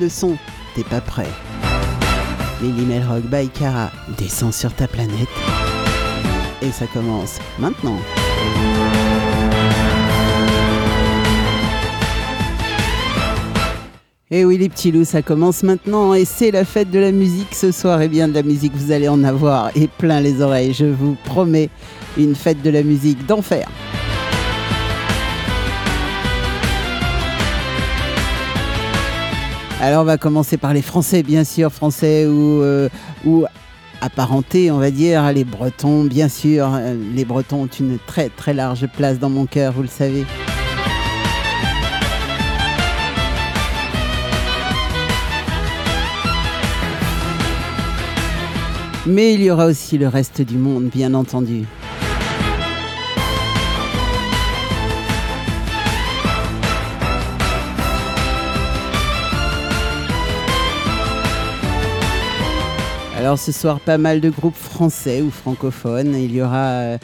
le son. T'es pas prêt. Lily Melrock by Cara descend sur ta planète. Et ça commence maintenant. Et eh oui les petits loups, ça commence maintenant et c'est la fête de la musique ce soir. Et bien de la musique, vous allez en avoir et plein les oreilles. Je vous promets une fête de la musique d'enfer. Alors on va commencer par les Français, bien sûr, Français ou, euh, ou apparentés, on va dire, les Bretons, bien sûr. Les Bretons ont une très très large place dans mon cœur, vous le savez. Mais il y aura aussi le reste du monde, bien entendu. Alors ce soir, pas mal de groupes français ou francophones. Il y aura euh,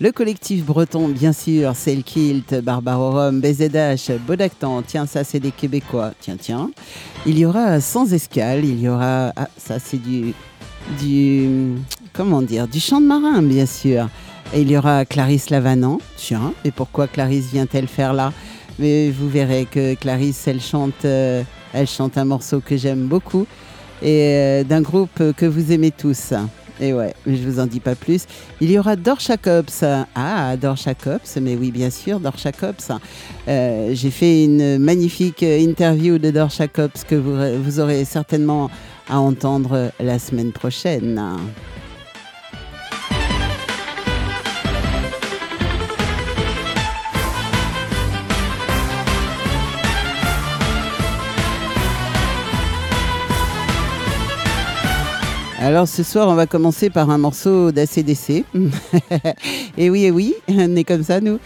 le collectif breton, bien sûr, Selkilt, Barbarorum, BZH, Bodactan. Tiens, ça c'est des Québécois. Tiens, tiens. Il y aura Sans Escale. Il y aura. Ah, ça c'est du. Du. Comment dire Du chant de marin, bien sûr. Et il y aura Clarisse Lavanant. Tiens, et pourquoi Clarisse vient-elle faire là? Mais vous verrez que Clarisse, elle chante, euh, elle chante un morceau que j'aime beaucoup et euh, d'un groupe que vous aimez tous. Et ouais, je vous en dis pas plus. Il y aura Dor. Ah, Dor mais oui, bien sûr, Dor. Euh, j'ai fait une magnifique interview de Dor que vous aurez certainement à entendre la semaine prochaine. Alors ce soir, on va commencer par un morceau d'ACDC. et oui, et oui, on est comme ça, nous.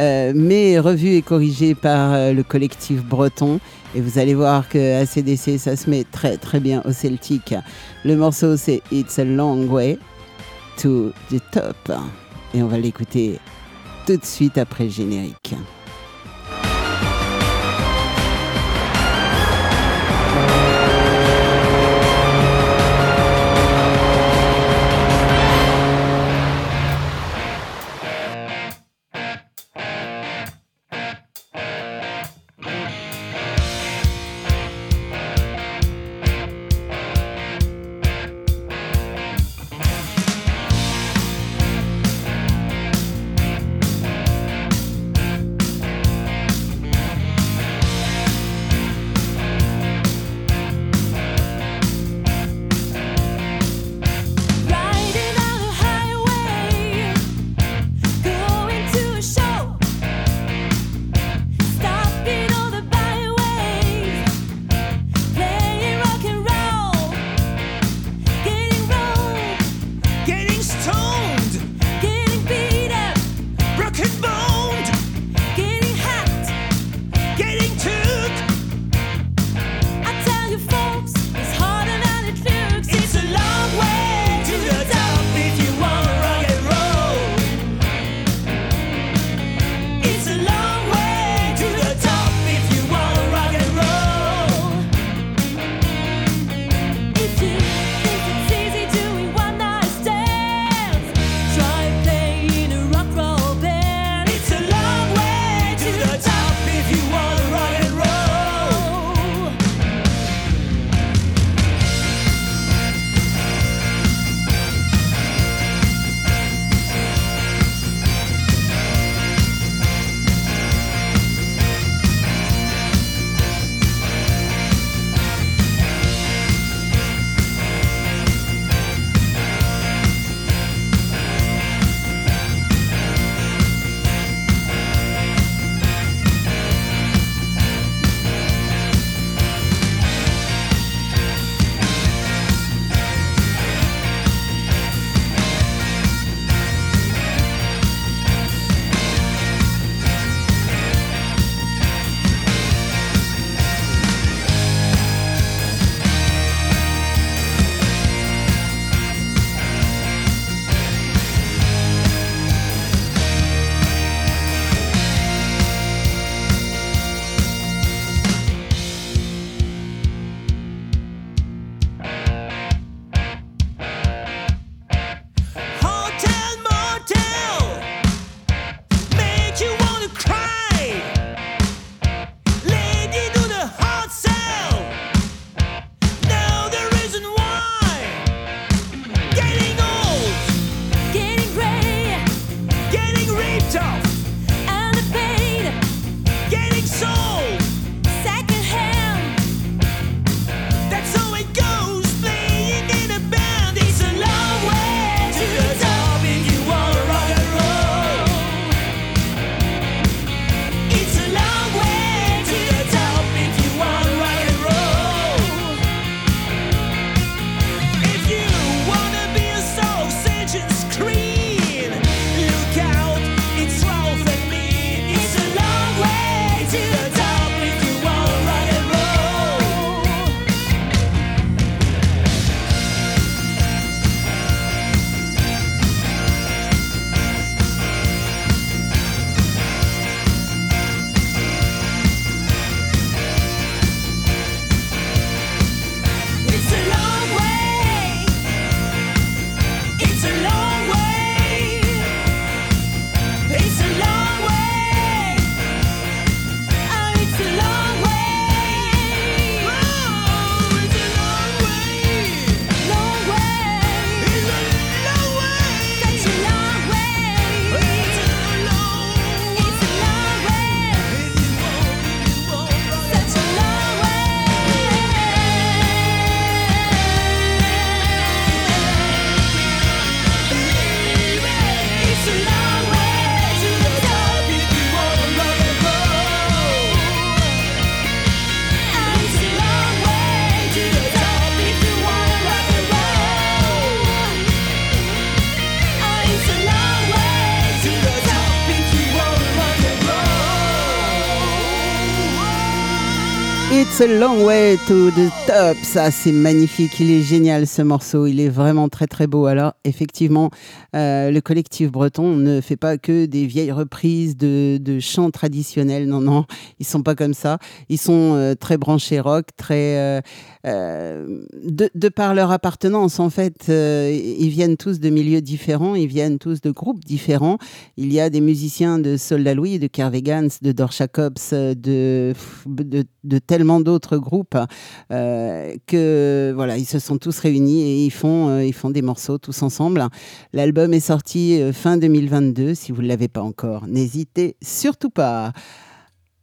Euh, mais revu et corrigé par euh, le collectif breton. Et vous allez voir que ACDC, ça se met très très bien au Celtic. Le morceau, c'est It's a Long Way to the Top. Et on va l'écouter tout de suite après le générique. Long way to the top. Ça, c'est magnifique. Il est génial ce morceau. Il est vraiment très très beau. Alors, effectivement, euh, le collectif breton ne fait pas que des vieilles reprises de, de, chants traditionnels. Non, non, ils sont pas comme ça. Ils sont euh, très branchés rock, très euh, euh, de, par leur appartenance. En fait, ils viennent tous de milieux différents. Ils viennent tous de groupes différents. Il y a des musiciens de Soldat Louis, de Kervegans, de Dorcha Cops, de, de, de tellement d'autres groupes que voilà, ils se sont tous réunis et ils font ils font des morceaux tous ensemble. L'album est sorti euh, fin 2022. Si vous ne l'avez pas encore, n'hésitez surtout pas.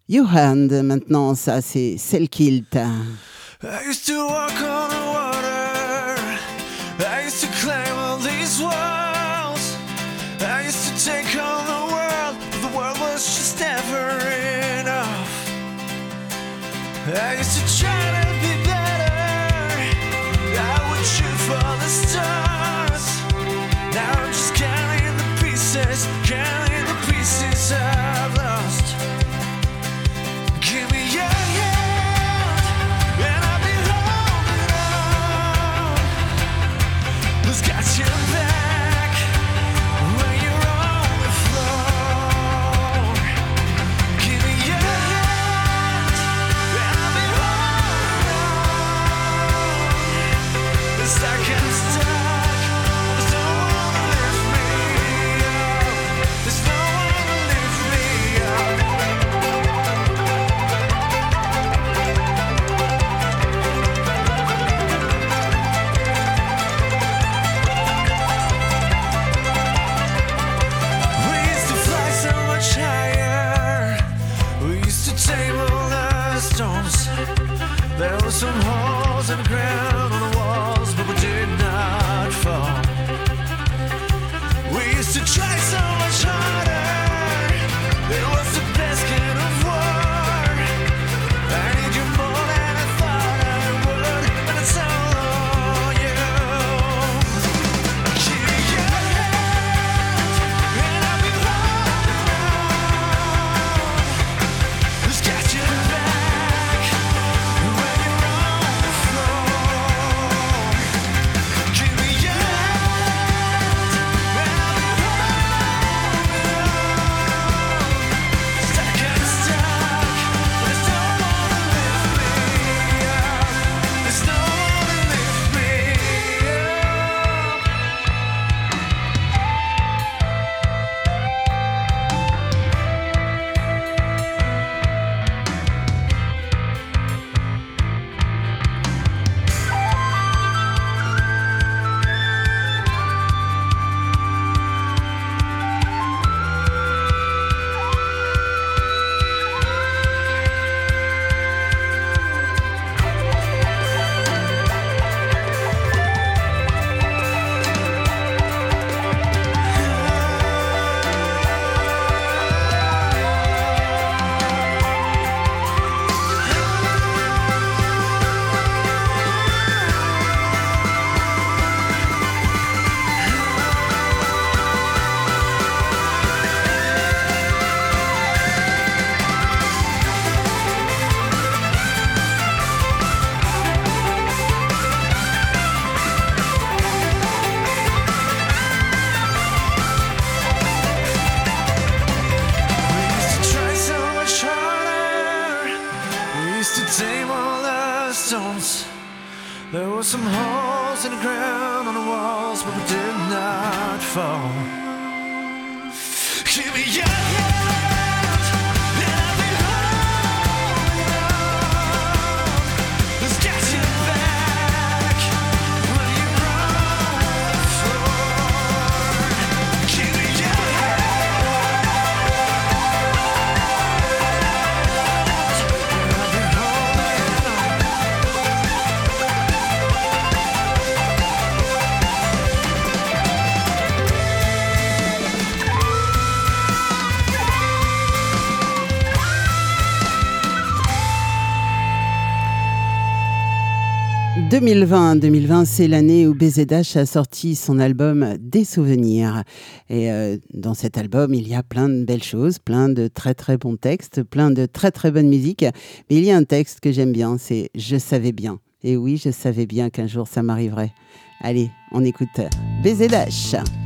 You Hand, maintenant, ça c'est Cell Kilt. I used to walk on the water. I used to climb all these walls. I used to take on the world, but the world was just never enough. I used to 2020, 2020 c'est l'année où BZH a sorti son album Des souvenirs. Et euh, dans cet album, il y a plein de belles choses, plein de très très bons textes, plein de très très bonne musique. Mais il y a un texte que j'aime bien, c'est Je savais bien. Et oui, je savais bien qu'un jour ça m'arriverait. Allez, on écoute BZH.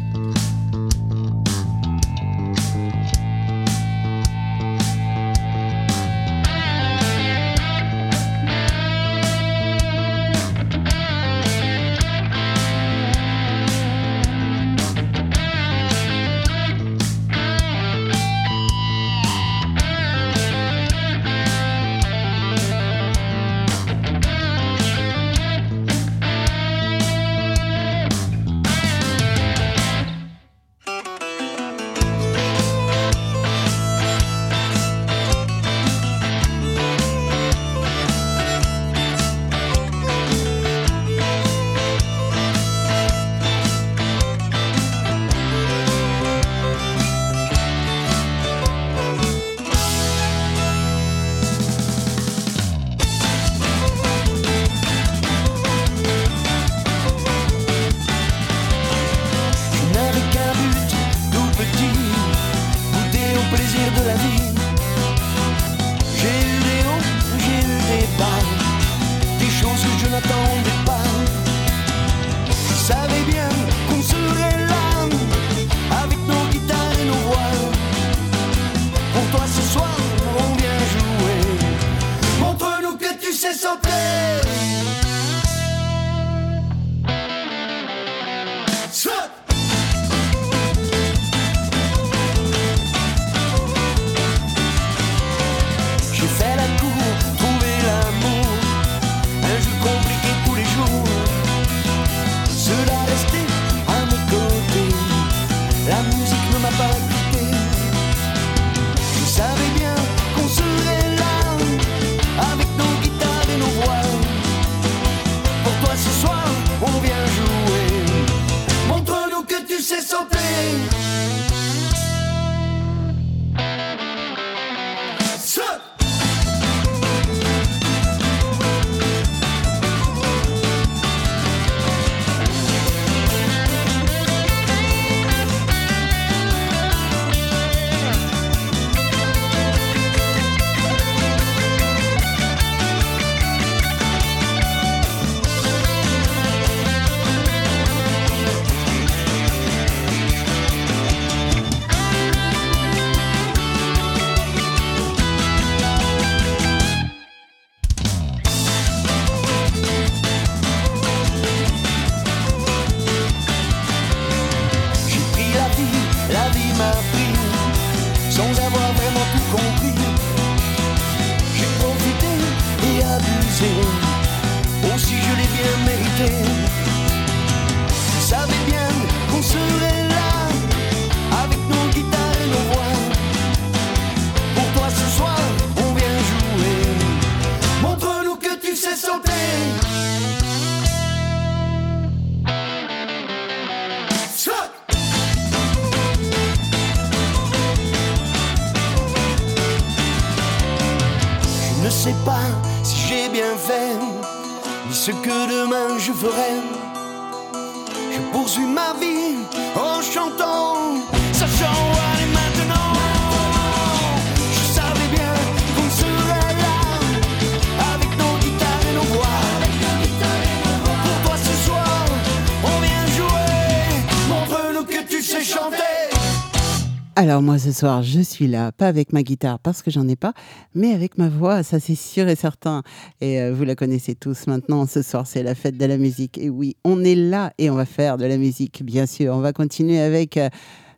Alors moi ce soir je suis là, pas avec ma guitare parce que j'en ai pas, mais avec ma voix, ça c'est sûr et certain. Et euh, vous la connaissez tous maintenant, ce soir c'est la fête de la musique. Et oui, on est là et on va faire de la musique, bien sûr. On va continuer avec euh,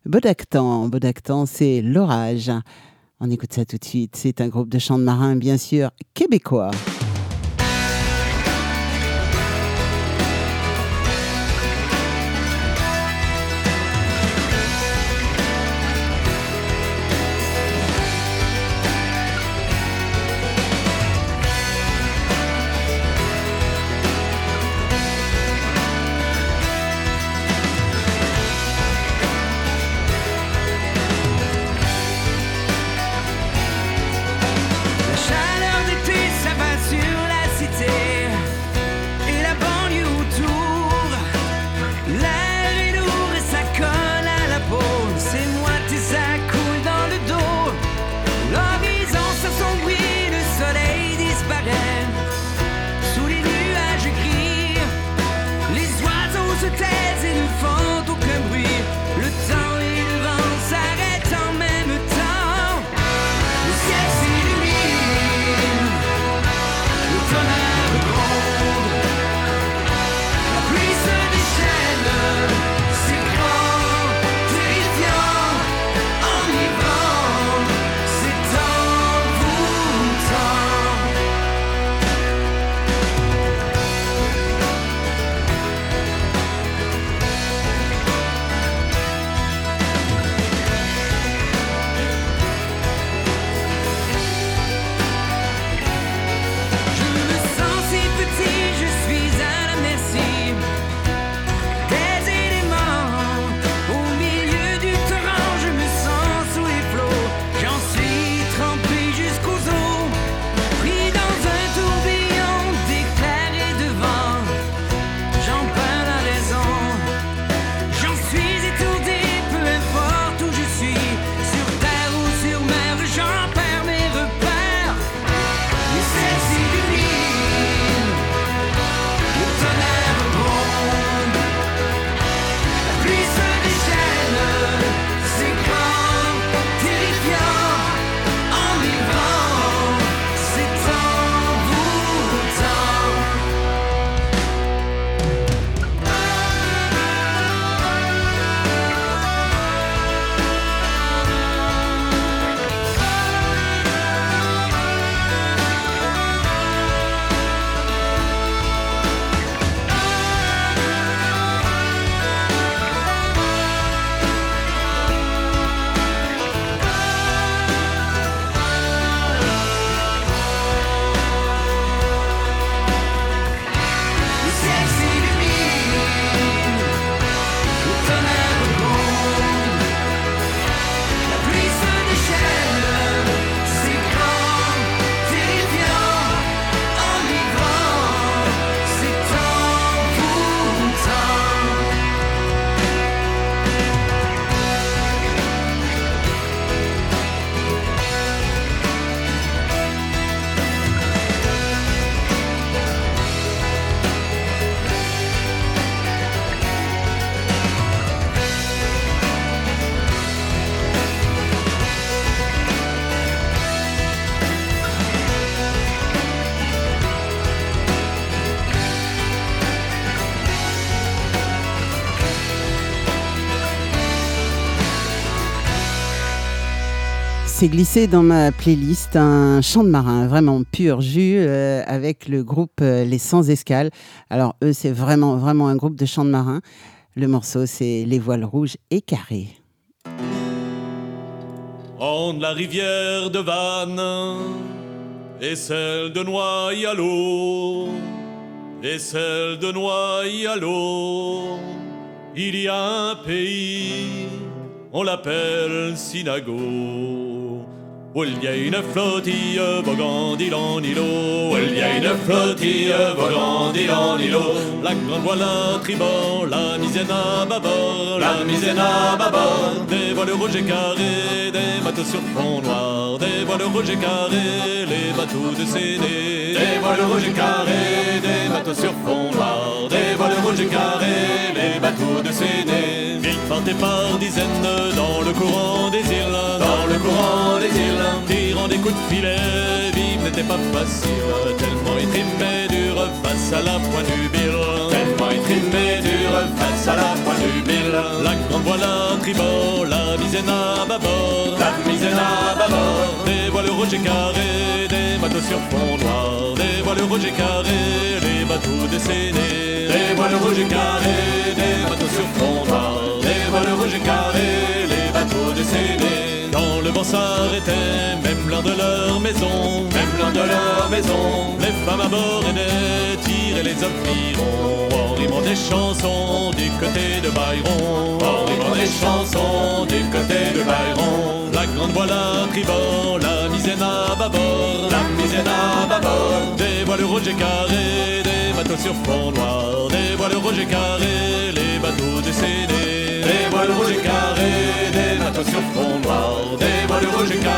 Bodactan. Bodactan c'est l'orage. On écoute ça tout de suite, c'est un groupe de chants de marins bien sûr québécois. S'est glissé dans ma playlist un chant de marin, vraiment pur jus, euh, avec le groupe euh, Les Sans Escales. Alors eux, c'est vraiment, vraiment un groupe de chants de marin. Le morceau, c'est Les Voiles Rouges et Carrés. En la rivière de Vannes et celle de Noyalo et celle de Noyalo, il y a un pays, on l'appelle Sinago. Où il y a une flottille voguant d'île en îlot, il y a une flottille voguant d'île en îlot. La grande voile à tribord, la misaine à bâbord, la misaine à bâbord. Des voiles rouges et carrés, des bateaux sur fond noir, des voiles rouges et carrés, les bateaux de Séné. Des voiles rouges et carrés, des bateaux sur fond noir, des voiles rouges et carrés, les bateaux de Séné. Par dizaines dans le courant des îles, dans le courant des îles tirant des coups de filet. Vivre n'était pas facile, tellement trimait dur face à la pointe du bill. Tellement trimait dur face à la pointe du bill. La grande voile à tribord, la misaine à bâbord, la misaine à bâbord. Voiles rouges et des bateaux sur fond noir, des voiles rouges et les bateaux décédés. Des voiles rouges et des bateaux sur fond noir, des voiles rouges et les bateaux décédés. Vent s'arrêtait, même l'un de leur maison, même l'un de leur maison, les femmes à bord aidaient tirer les environs, en rimant des chansons du côté de Byron, en rimant des chansons du côté de Byron. La grande voile à tribord, la misaine à bâbord, la misaine à bâbord, des voiles rouges et carrés, des bateaux sur fond noir, des voiles rouges et carrés, les bateaux décédés, des voiles rouges et carrés, des bateaux sur fond noir, des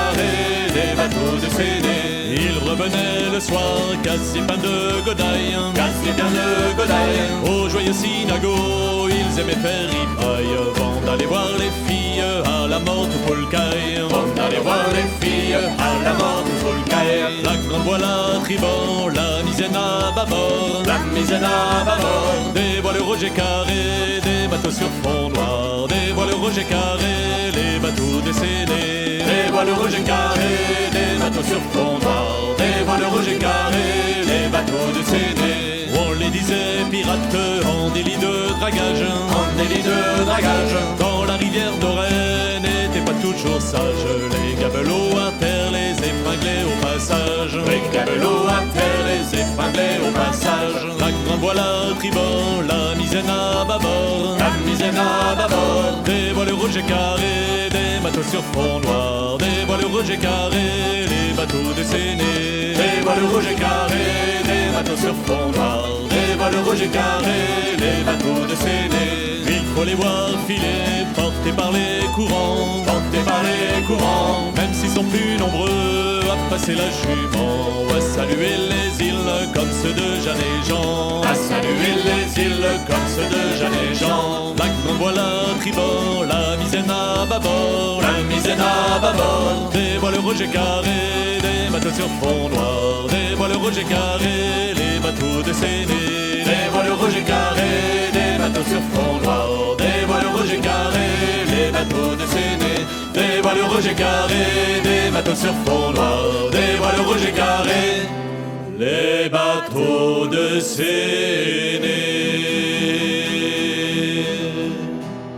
le soir, quasi plein de godailles, quasi plein de godailles. Au joyeux synago, ils aimaient faire ripaille, avant d'aller voir les filles à la mort au Polcaille. Avant d'aller voir les filles à la mort au Polcaille. La grande voile à tribord, la misaine à bâbord, la misaine à bâbord. Des voiles rouges et carrés, des bateaux sur fond noir, des voiles rouges et carrés, les bateaux décédés. Voiles rouges et carrés, des bateaux sur fond noir, des voiles rouges et carrés, les bateaux décédés. On les disait pirates en délit de dragage, en délit de dragage. Quand la rivière dorée n'était pas toujours sage, les gabelots à terre les épinglaient au passage. Les gabelots à terre les épinglaient au passage. La grande voile à tribord, la misaine à bâbord, misaine à bâbord. Des voiles rouges et carrés, des bateaux sur fond noir, des voiles rouges et carrés, les bateaux décénés. Des voiles rouges et carrés, des bateaux sur fond noir, des voiles rouges et carrés, les bateaux décénés. Faut les voir filer, portés par les courants, portés par les courants, même s'ils sont plus nombreux à passer la jument, à saluer les îles comme ceux de Jeanne et Jean, à saluer les îles comme ceux de Jeanne et Jean. La grande voile à tribord, la misaine à bâbord, la misaine à bâbord, des voiles rouges et carrés, des bateaux sur fond noir, des voiles rouges et carrés, les bateaux décédés, des voiles carrés, des bateaux fond noir, des voiles rouges et carrés, les bateaux décédés, des voiles rouges et carrés, des bateaux sur fond noir, des voiles rouges et carrés, les bateaux de Séné.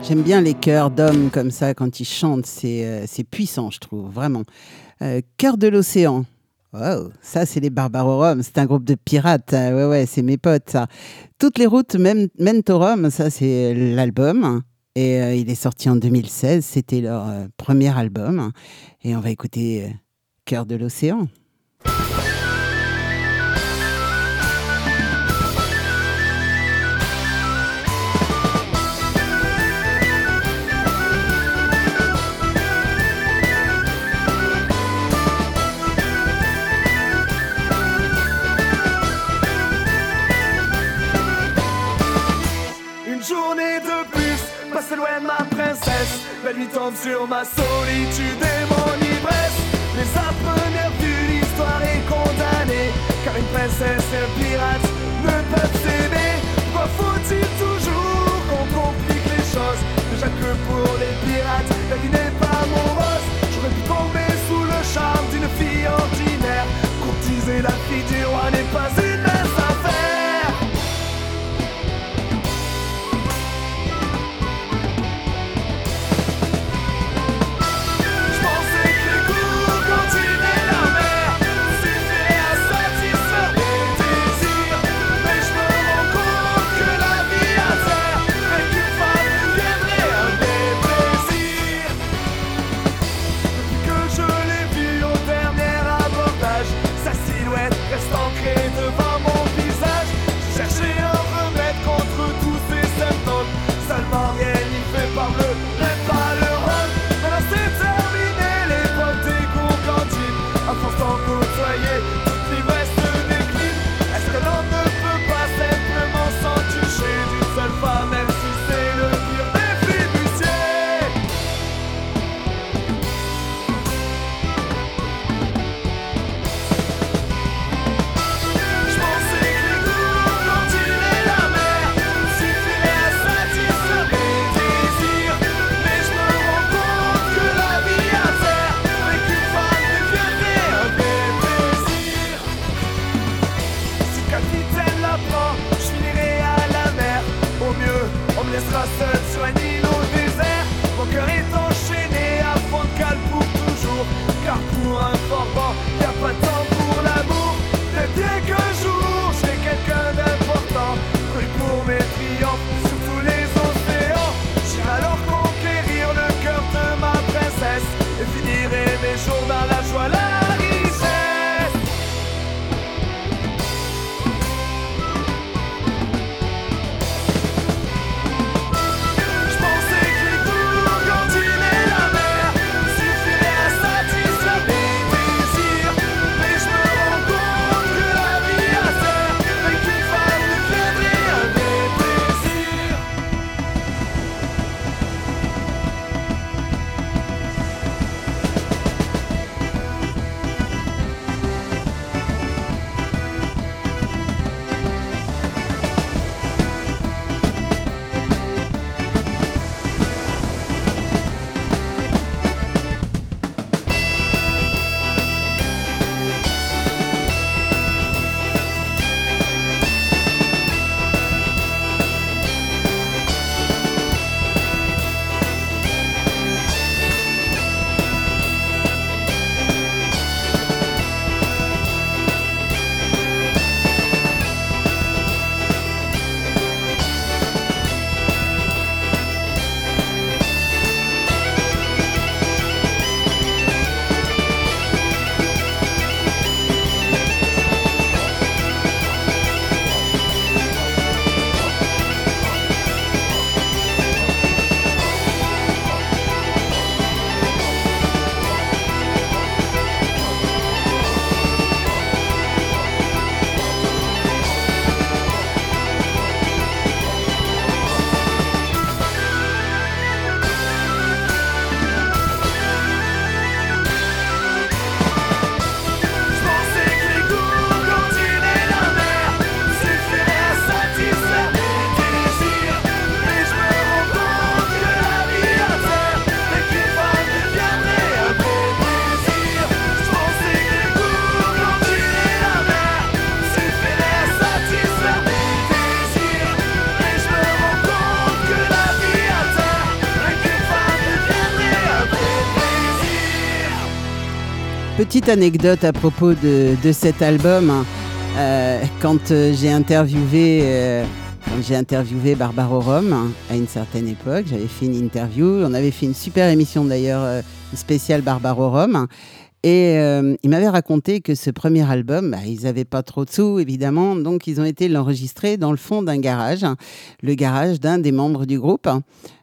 J'aime bien les chœurs d'hommes comme ça quand ils chantent, c'est euh, puissant, je trouve, vraiment. Euh, Cœur de l'océan. Wow, ça c'est les Barbarorum, c'est un groupe de pirates, ah, ouais ouais, c'est mes potes ça. Toutes les routes au Rhum, ça c'est l'album. Et euh, il est sorti en 2016, c'était leur euh, premier album. Et on va écouter euh, Cœur de l'océan. ma princesse. La nuit tombe sur ma solitude et mon ivresse. Les appreneurs de l'histoire est condamnée. Car une princesse et un pirate ne peuvent s'aimer. Pourquoi faut-il toujours qu'on complique les choses? Déjà que pour les pirates, la vie n'est pas amoureuse J'aurais pu tomber sous le charme d'une fille ordinaire. Courtiser la fille du roi n'est pas une Anecdote à propos de, cet album. Hein. Euh, quand euh, j'ai interviewé, euh, j'ai interviewé Barbaro Rome hein, à une certaine époque, j'avais fait une interview. On avait fait une super émission d'ailleurs spéciale Barbaro Rome. Et euh, il m'avait raconté que ce premier album, bah, ils n'avaient pas trop de sous, évidemment, donc ils ont été l'enregistrer dans le fond d'un garage, le garage d'un des membres du groupe.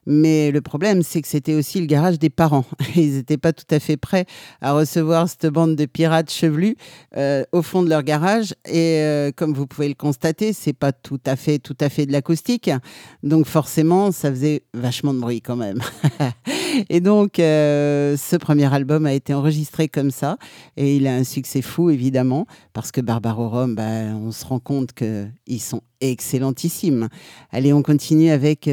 Mais le problème, c'est que c'était aussi le garage des parents. Ils n'étaient pas tout à fait prêts à recevoir cette bande de pirates chevelus euh, au fond de leur garage. Et euh, comme vous pouvez le constater, c'est pas tout à fait, tout à fait de l'acoustique. Donc forcément, ça faisait vachement de bruit quand même. et donc, euh, ce premier album a été enregistré comme ça. Et il a un succès fou, évidemment, parce que Barbaro Rome, bah, on se rend compte qu'ils sont excellentissimes. Allez, on continue avec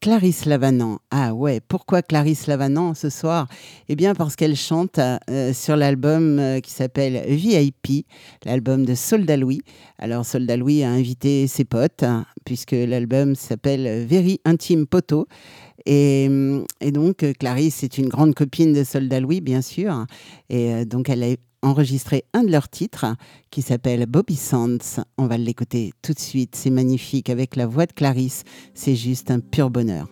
Clarisse Lavanant. Ah ouais, pourquoi Clarisse Lavanant ce soir? Eh bien parce qu'elle chante euh, sur l'album euh, qui s'appelle VIP, l'album de Soldat Louis. Alors Soldat Louis a invité ses potes, hein, puisque l'album s'appelle Very Intime Poto. Et, et, donc, Clarisse est une grande copine de Soldat Louis, bien sûr. Et euh, donc, elle a enregistré un de leurs titres qui s'appelle Bobby Sands. On va l'écouter tout de suite. C'est magnifique avec la voix de Clarisse. C'est juste un pur bonheur.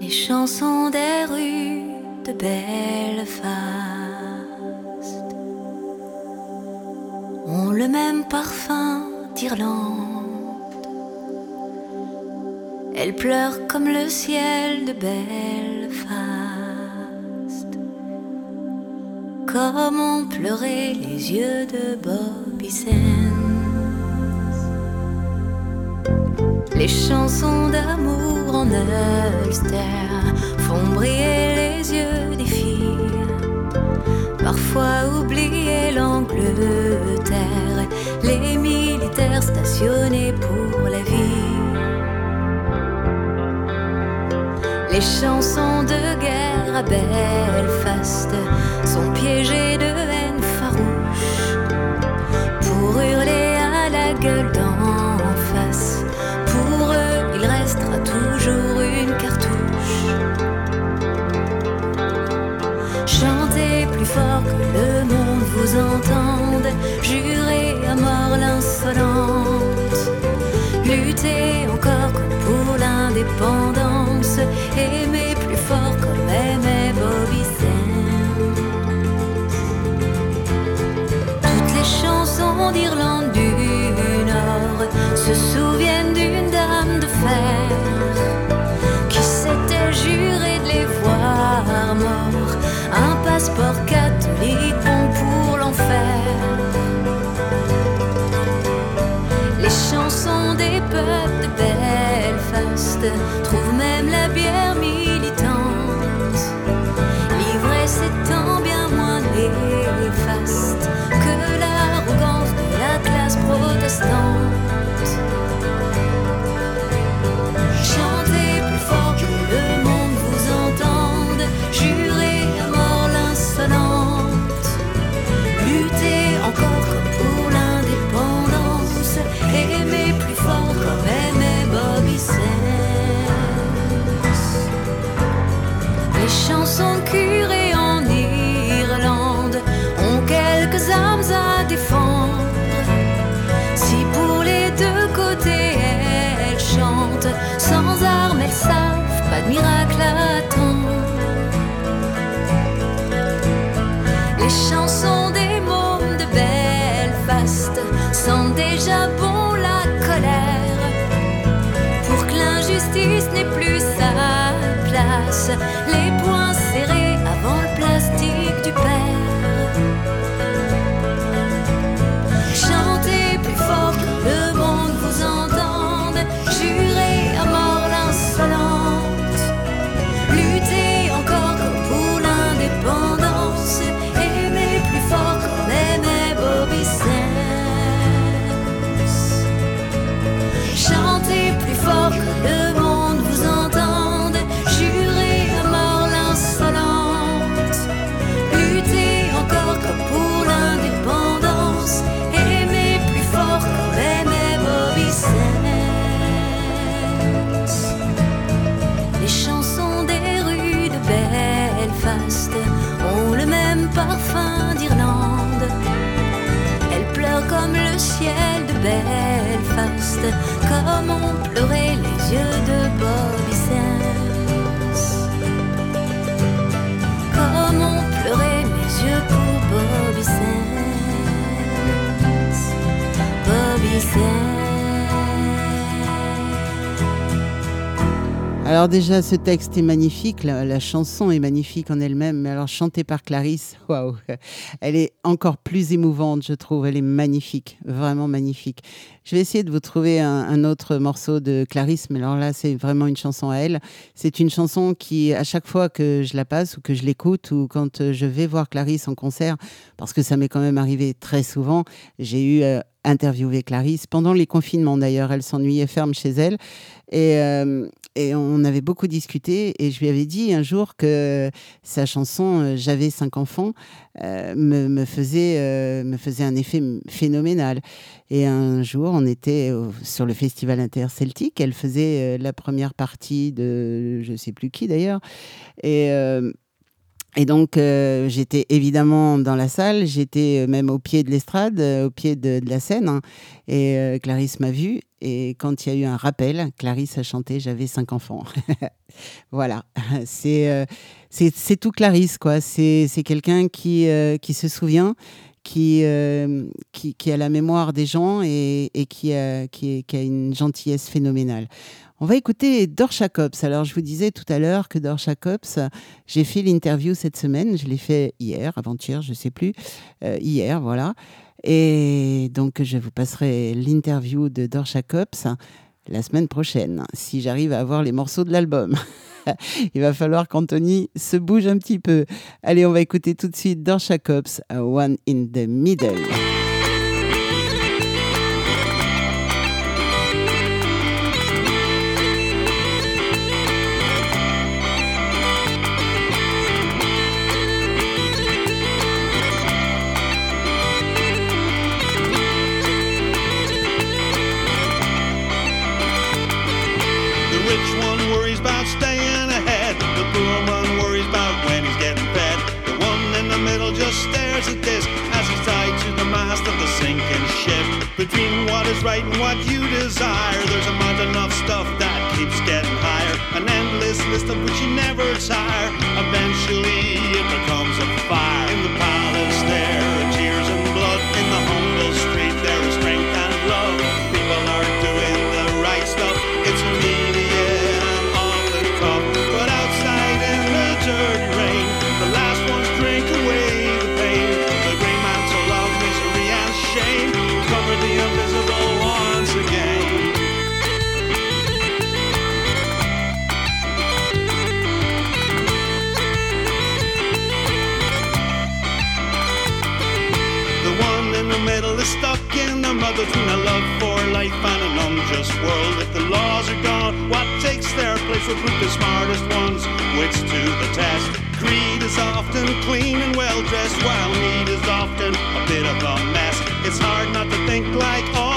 Les chansons des rues de Belfast ont le même parfum d'Irlande. Elles pleurent comme le ciel de Belfast comme ont pleuré les yeux de Bobby Sands. Les chansons d'amour en Ulster font briller les yeux des filles. Parfois oublier l'Angleterre, les militaires stationnés pour la vie. Les chansons de guerre à Belfast sont piégées de haine farouche pour hurler à la gueule d'en face. Pour eux, il restera toujours une cartouche. Chantez plus fort que le monde vous entende, jurez à mort l'insolente, luttez encore pour l'indépendance, aimez plus fort comme aimait Bobby d'Irlande du Nord se souviennent d'une dame de fer qui s'était juré de les voir morts. Un passeport catholique bon pour l'enfer. Les chansons des peuples de trouvent même la bière militante. L'ivresse étant bien moins néfaste que l'arrogance classe protestante. Les chansons des mômes de Belfast sentent déjà bon la colère. Pour que l'injustice n'ait plus sa place, comme ont pleuré les yeux de Bobby Sands. Comme ont pleuré mes yeux pour Bobby Sands? Bobby Sands. Alors déjà, ce texte est magnifique, la, chanson est magnifique en elle-même, mais alors chantée par Clarisse, waouh, elle est encore plus émouvante, je trouve, elle est magnifique, vraiment magnifique. Je vais essayer de vous trouver un, un autre morceau de Clarisse, mais alors là, c'est vraiment une chanson à elle. C'est une chanson qui, à chaque fois que je la passe ou que je l'écoute ou quand euh, je vais voir Clarisse en concert, parce que ça m'est quand même arrivé très souvent, j'ai eu euh, interviewé Clarisse pendant les confinements d'ailleurs, elle s'ennuyait ferme chez elle. Et, euh, et on avait beaucoup discuté et je lui avais dit un jour que sa chanson euh, J'avais cinq enfants euh, me, me faisait, me faisait un effet phénoménal. Et un jour, on était sur le festival interceltique, elle faisait la première partie de je sais plus qui d'ailleurs. Et. Et donc, euh, j'étais évidemment dans la salle, j'étais euh, même au pied de l'estrade, euh, au pied de, la scène. hein. et Clarisse m'a vue. Et quand il y a eu un rappel, Clarisse a chanté J'avais cinq enfants. voilà, c'est c'est tout Clarisse, quoi. C'est quelqu'un qui, qui se souvient, qui, qui, a la mémoire des gens et, et qui, a, qui a une gentillesse phénoménale. On va écouter Dor Jacobs. Alors, je vous disais tout à l'heure que Dor Jacobs, j'ai fait l'interview cette semaine. Je l'ai fait hier, avant-hier, je sais plus. Euh, hier, voilà. Et donc, je vous passerai l'interview de Dor Jacobs la semaine prochaine, si j'arrive à avoir les morceaux de l'album. Il va falloir qu'Anthony se bouge un petit peu. Allez, on va écouter tout de suite Dor Jacobs, One in the Middle. Stares at this as he's tied to the mast of the sinking ship. Between what is right and what you desire, there's a mountain of stuff that keeps getting higher. An endless list of which you never tire. Eventually the between a love for life and an unjust world. If the laws are gone, what takes their place will put the smartest ones wits to the test. Greed is often clean and well dressed, while need is often a bit of a mess. It's hard not to think like all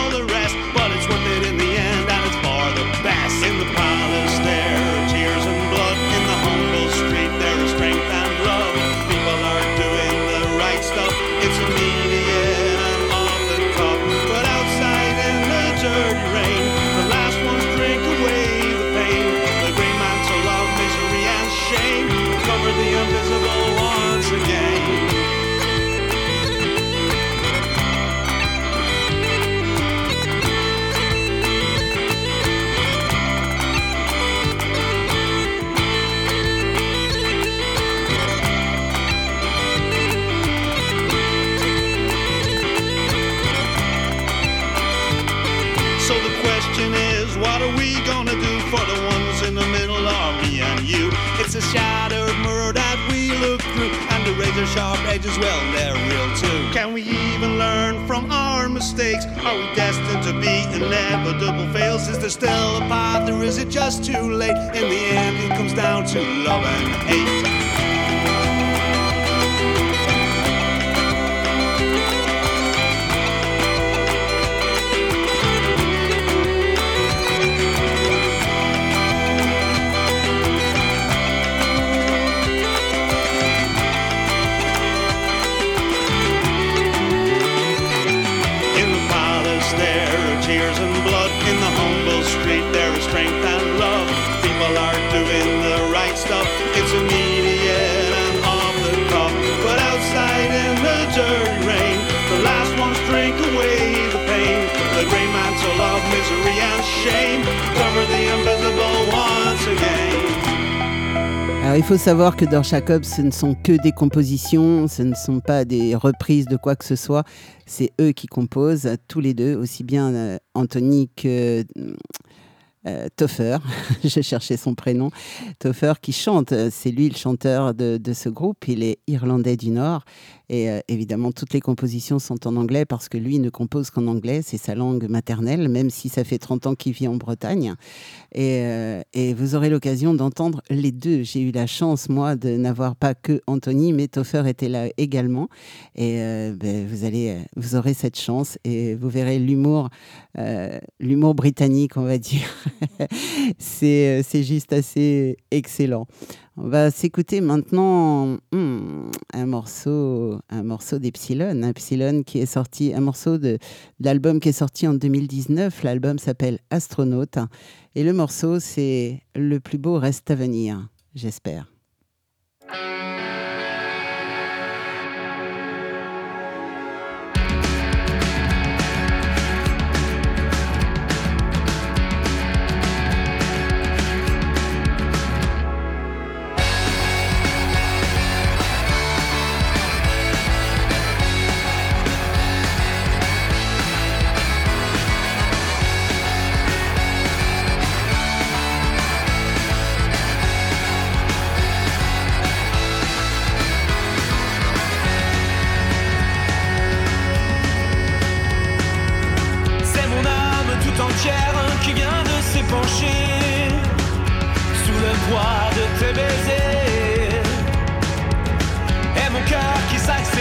what are we gonna do for the ones in the middle of me and you? It's a shattered mirror that we look through, and the razor sharp edges, well, they're real too. Can we even learn from our mistakes? Are we destined to be inevitable fails? Is there still a path, or is it just too late? In the end, it comes down to love and hate. tears and blood. In the humble street there is strength and love. People are doing the right stuff. It's immediate and off the cuff. But outside in the dirty rain, the last ones drink away the pain. The grey mantle of misery and shame cover the invisible once again. Alors, il faut savoir que ce ne sont que des compositions, ce ne sont pas des reprises de quoi que ce soit. C'est eux qui composent, tous les deux, aussi bien euh, Anthony que euh, Toffer, je cherchais son prénom, Toffer qui chante, c'est lui le chanteur de, ce groupe, il est irlandais du Nord et euh, évidemment toutes les compositions sont en anglais parce que lui ne compose qu'en anglais, c'est sa langue maternelle, même si ça fait 30 ans qu'il vit en Bretagne. Et, euh, et vous aurez l'occasion d'entendre les deux. J'ai eu la chance, moi, de n'avoir pas que Anthony, mais Toffer était là également. Et euh, ben, vous, allez, vous aurez cette chance et vous verrez l'humour, l'humour britannique, on va dire. c'est juste assez excellent. On va s'écouter maintenant hmm, un morceau, un morceau d'Epsilon, Epsilon qui est sorti, un morceau de, de l'album qui est sorti en 2019. L'album s'appelle Astronaute et le morceau c'est Le plus beau reste à venir, j'espère. Du moins ce qu'il en reste.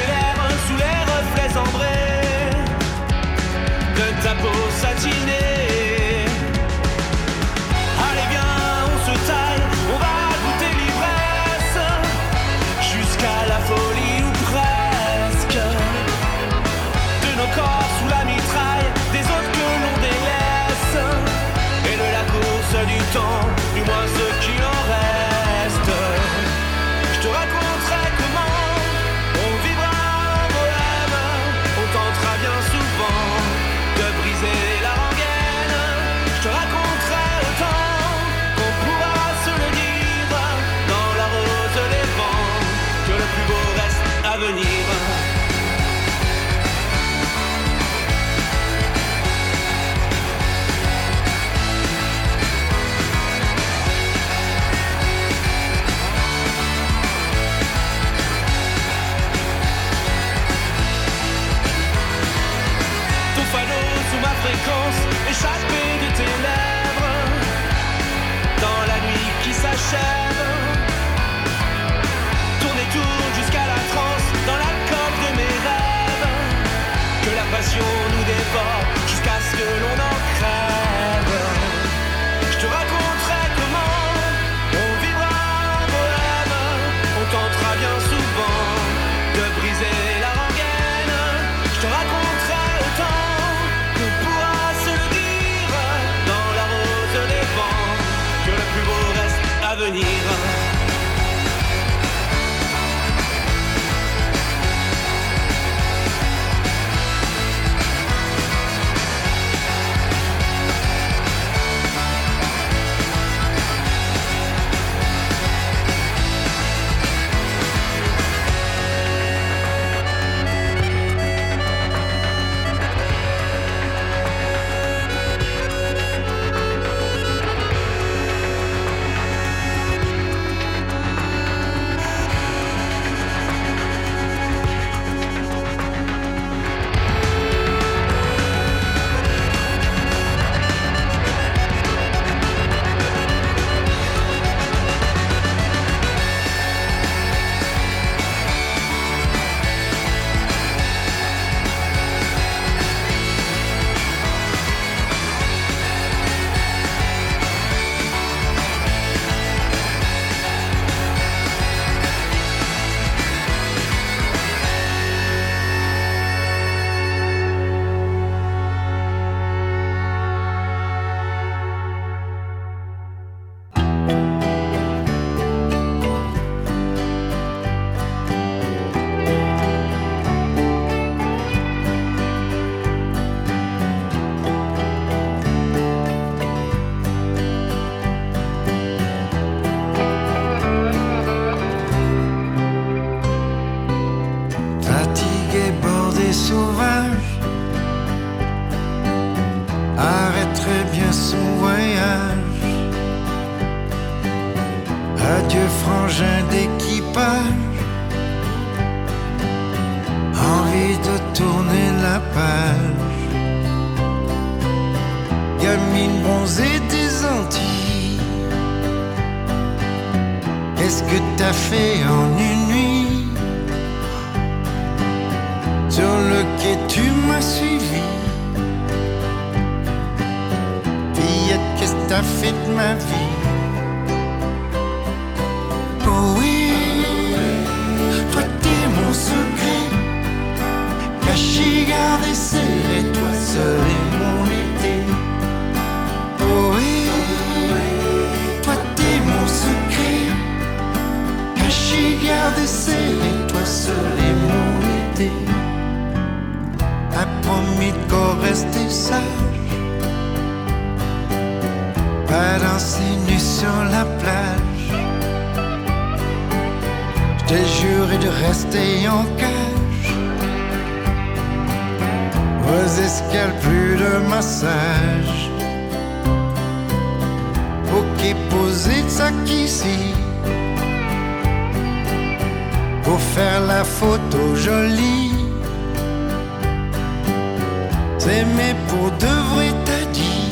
s'aimer pour de vrai, t'as dit.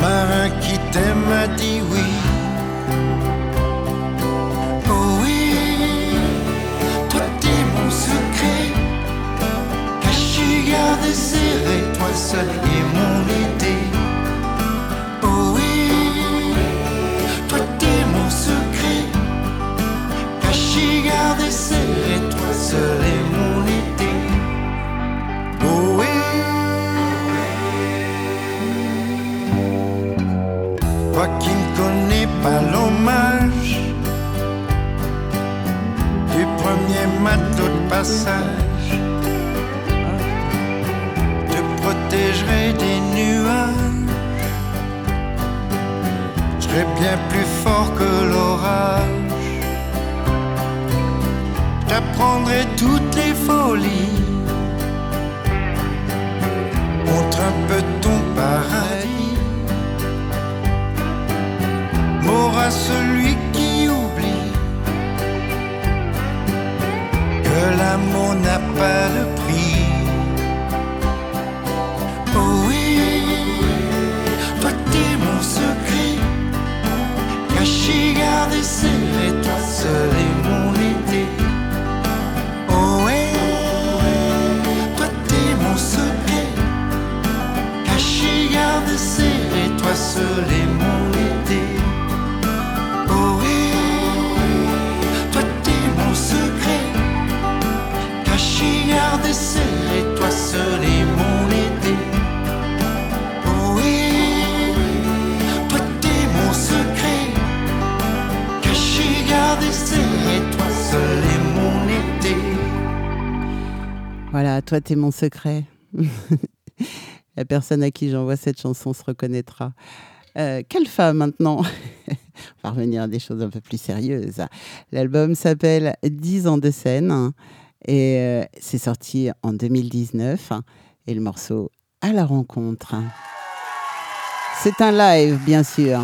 Marin qui t'aime a dit oui. Oh oui, toi t'es mon secret, caché, gardé, serré, toi seul. passage te protégerai des nuages. Je serai bien plus fort que l'orage. T'apprendrai toutes les folies. Montre un peu ton paradis. M'aura celui l'amour n'a pas de prix. Oh oui, toi t'es mon secret, caché, gardé, serré, toi seul et moi. Voilà, toi, t'es mon secret. La personne à qui j'envoie cette chanson se reconnaîtra. Euh, quelle femme maintenant? On va revenir à des choses un peu plus sérieuses. L'album s'appelle 10 ans de scène et euh, c'est sorti en 2019 et le morceau à la rencontre. C'est un live bien sûr.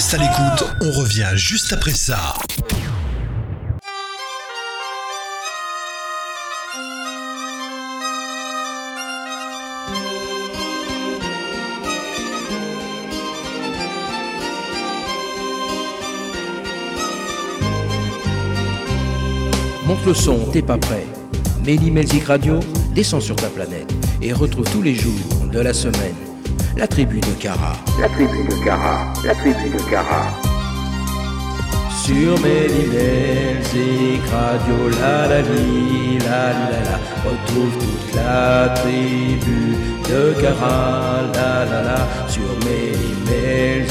Reste à l'écoute, on revient juste après ça. Monte le son, t'es pas prêt. Melly Melzik Radio, descend sur ta planète et retrouve tous les jours de la semaine la tribu de Cara. La tribu de Cara. La tribu de Cara. Sur mes et Radio, la la li, la la la, retrouve toute la tribu de Cara, la la la, sur mes et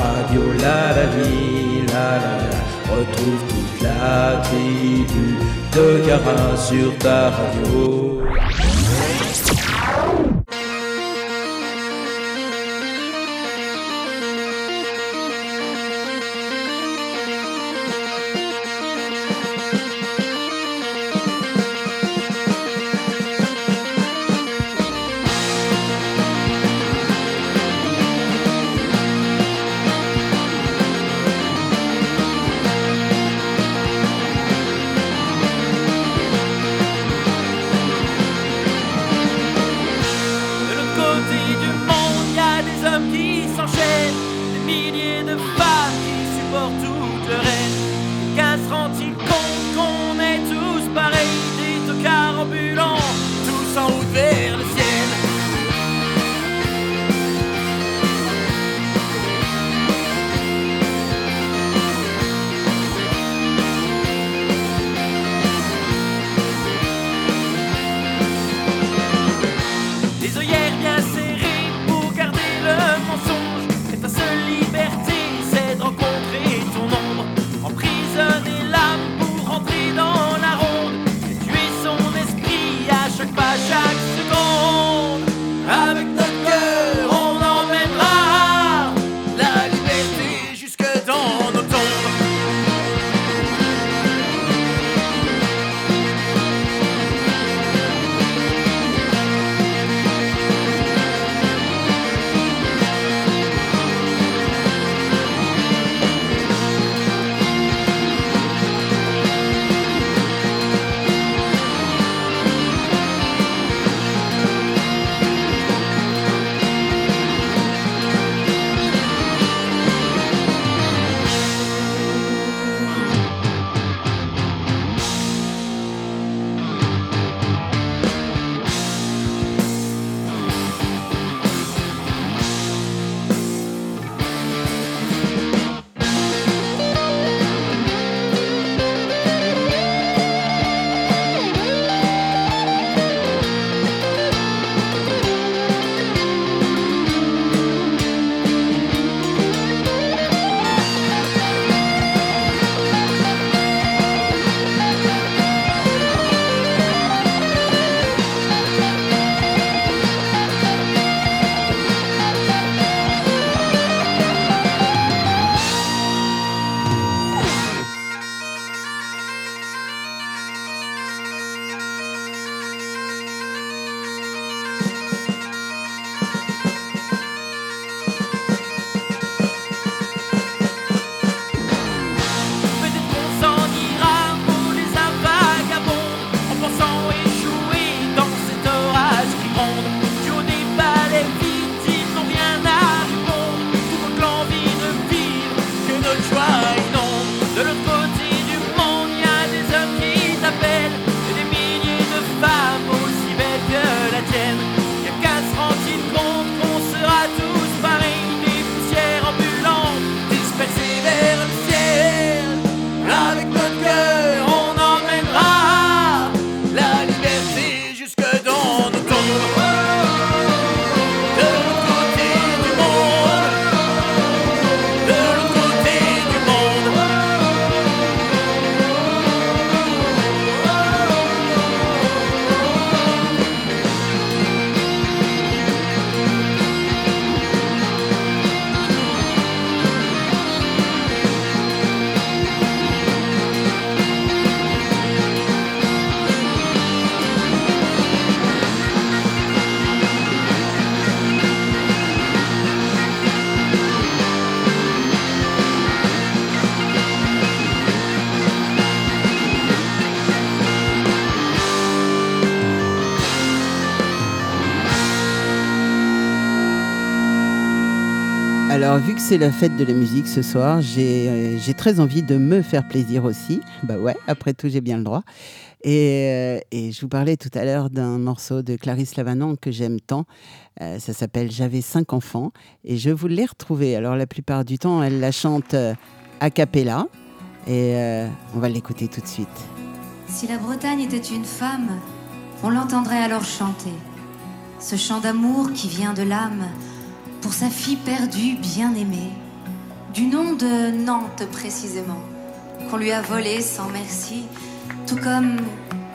Radio, la la li, la la la, retrouve toute la tribu de Cara sur ta radio. C'est la fête de la musique ce soir, j'ai euh, j'ai très envie de me faire plaisir aussi. Bah ouais, après tout, j'ai bien le droit. Et, euh, je vous parlais tout à l'heure d'un morceau de Clarisse Lavanon que j'aime tant. Euh, ça s'appelle J'avais cinq enfants. Et je vous l'ai retrouvé. Alors, la plupart du temps, elle la chante a cappella. Et on va l'écouter tout de suite. Si la Bretagne était une femme, on l'entendrait alors chanter. Ce chant d'amour qui vient de l'âme pour sa fille perdue, bien aimée. Du nom de Nantes précisément, qu'on lui a volé sans merci, tout comme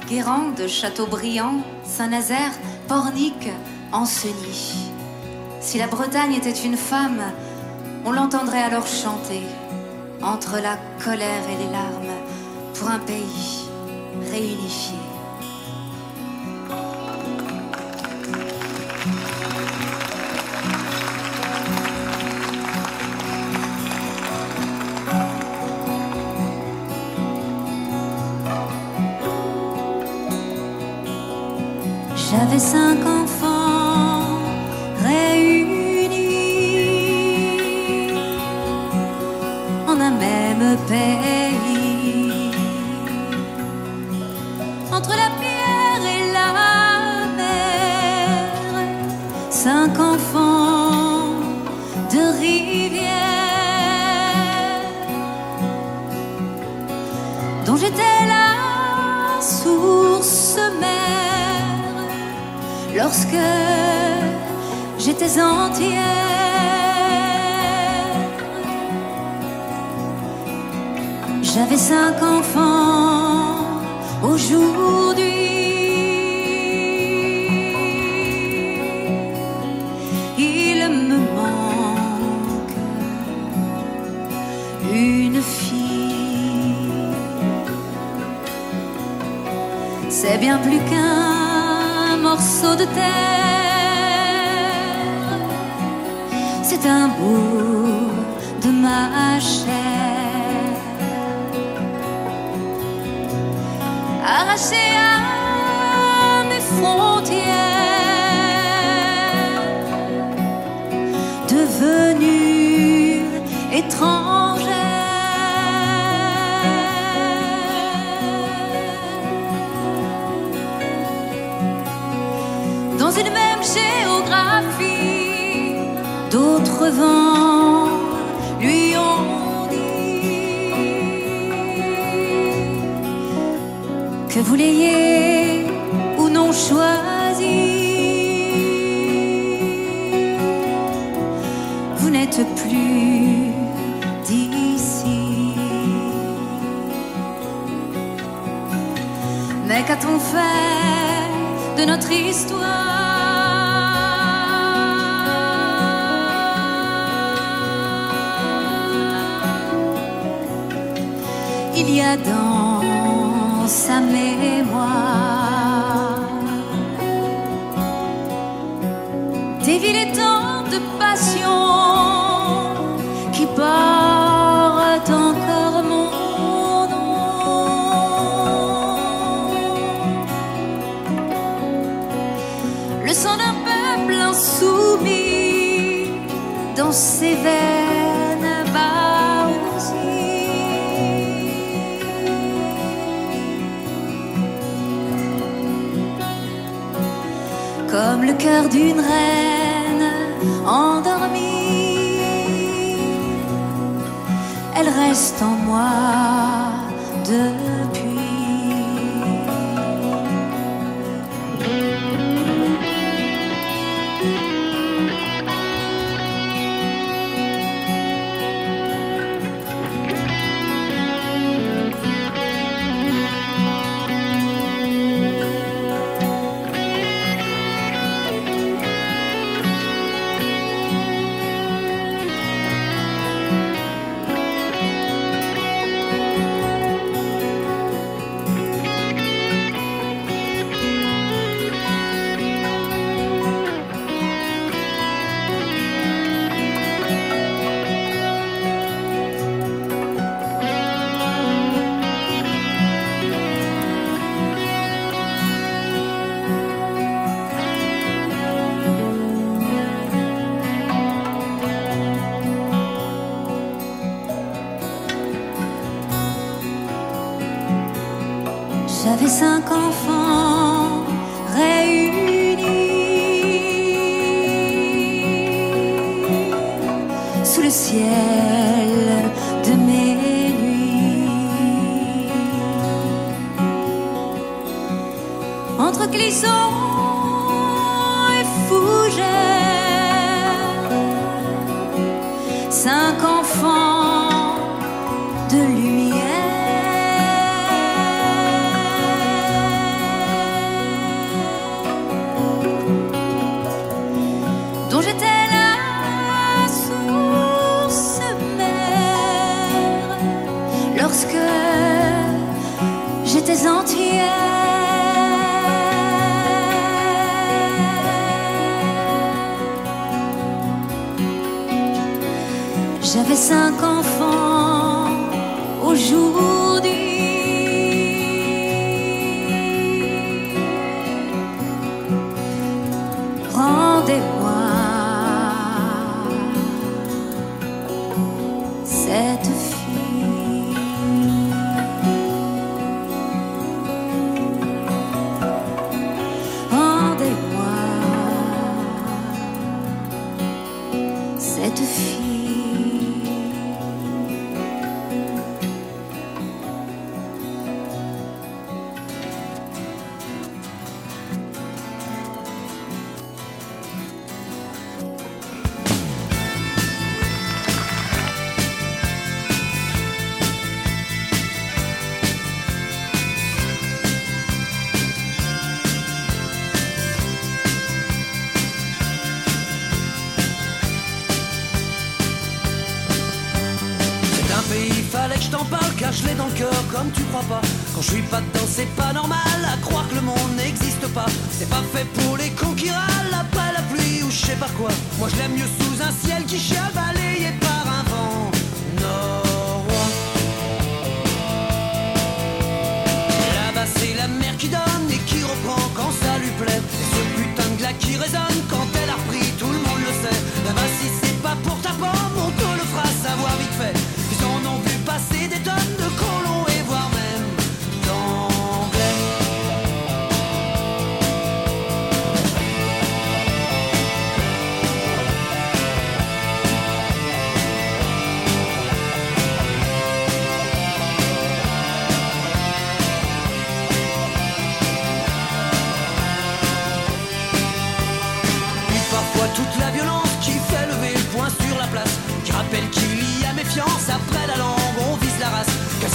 Guérande, Châteaubriand, Saint-Nazaire, Pornic, Ancenis. Si la Bretagne était une femme, on l'entendrait alors chanter entre la colère et les larmes pour un pays réunifié.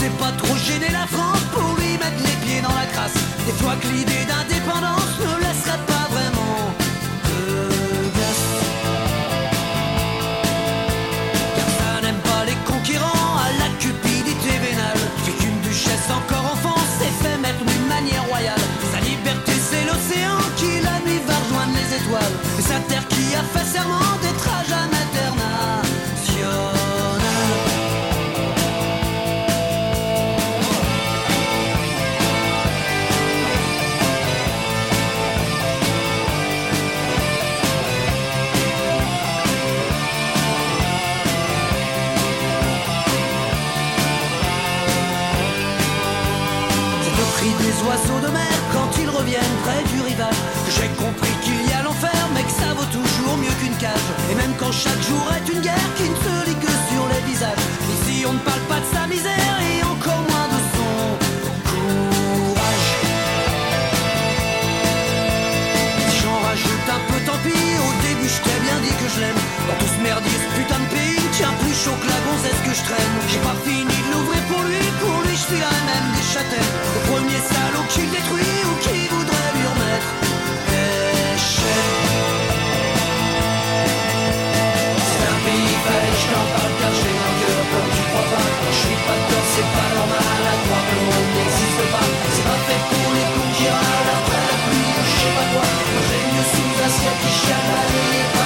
Sait pas trop gêner la France pour lui mettre les pieds dans la crasse. Des fois que l'idée d'indépendance ne laisserait pas vraiment de glace. Car ça n'aime pas les conquérants à la cupidité vénale. Puis qu'une duchesse encore enfant s'est fait mettre d'une manière royale. Sa liberté c'est l'océan qui la nuit va rejoindre les étoiles. Et sa terre qui a fait serment d'être à Et même quand chaque jour est une guerre qui ne se lit que sur les visages. Ici on ne parle pas de sa misère et encore moins de son courage. Si j'en rajoute un peu, tant pis. Au début, je t'ai bien dit que je l'aime. Dans tout ce merdier, ce putain de pays, me tient plus chaud que la gonzesse que je traîne. J'ai pas fini de l'ouvrir pour lui, pour lui, je filerai même des châtaignes. Le premier salaud pas. C'est pas fait pour les après la pluie je sais pas quoi. J'aime mieux sous ciel qui chale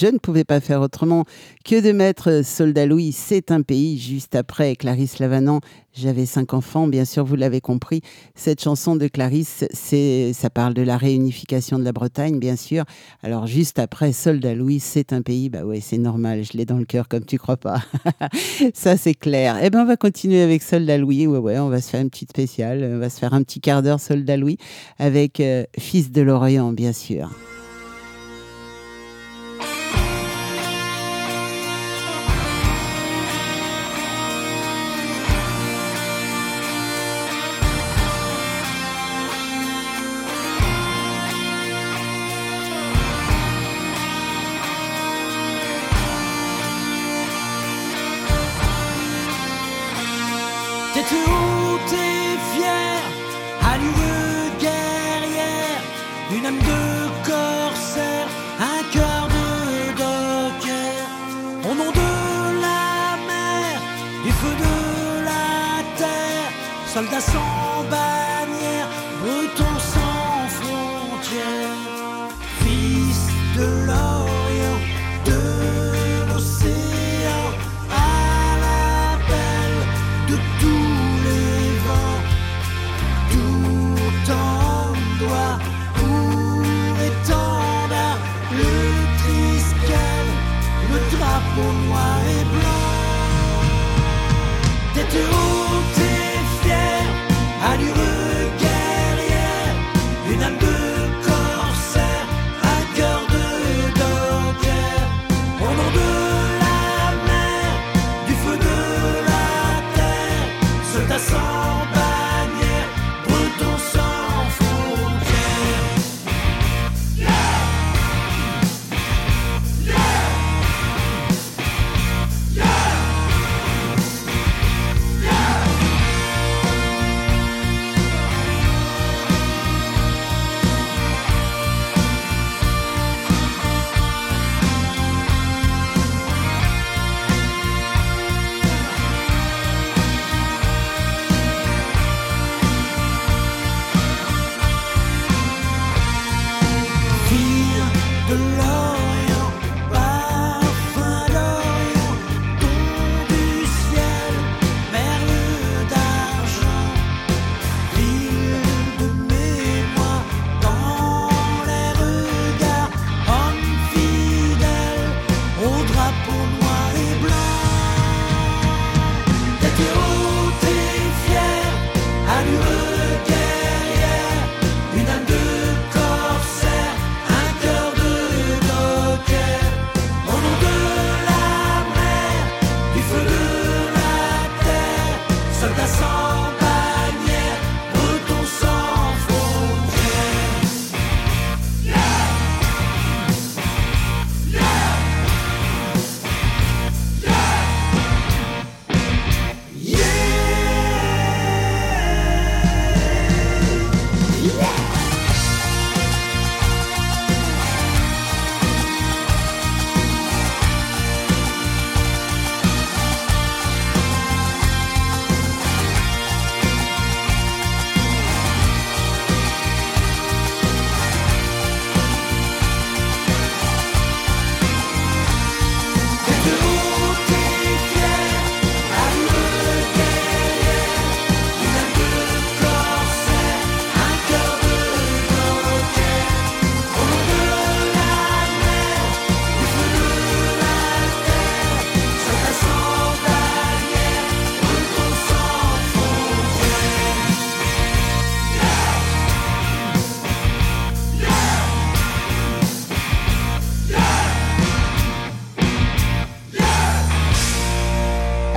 je ne pouvais pas faire autrement que de mettre Soldat Louis, c'est un pays, juste après Clarisse Lavanant. J'avais cinq enfants, bien sûr, vous l'avez compris. Cette chanson de Clarisse, ça parle de la réunification de la Bretagne, bien sûr. Alors, juste après Soldat Louis, c'est un pays, bah ouais, c'est normal, je l'ai dans le cœur comme tu crois pas. ça, c'est clair. Eh ben, on va continuer avec Soldat Louis. Ouais, ouais, on va se faire une petite spéciale. On va se faire un petit quart d'heure Soldat Louis avec euh, Fils de l'Orient, bien sûr.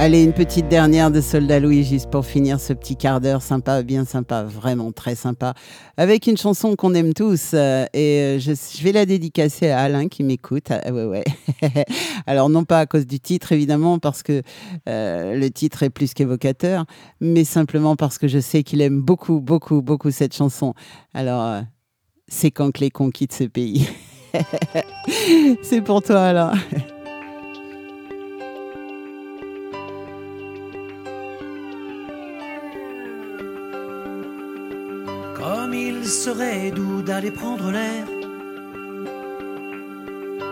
Allez, une petite dernière de Soldat Louis, juste pour finir ce petit quart d'heure sympa, bien sympa, vraiment très sympa, avec une chanson qu'on aime tous. euh, et euh, je, vais la dédicacer à Alain qui m'écoute. Ah, ouais, ouais. Alors, non pas à cause du titre, évidemment, parce que euh, le titre est plus qu'évocateur, mais simplement parce que je sais qu'il aime beaucoup, beaucoup, beaucoup cette chanson. Alors, c'est quand que les cons ce pays? c'est pour toi, Alain. Il serait doux d'aller prendre l'air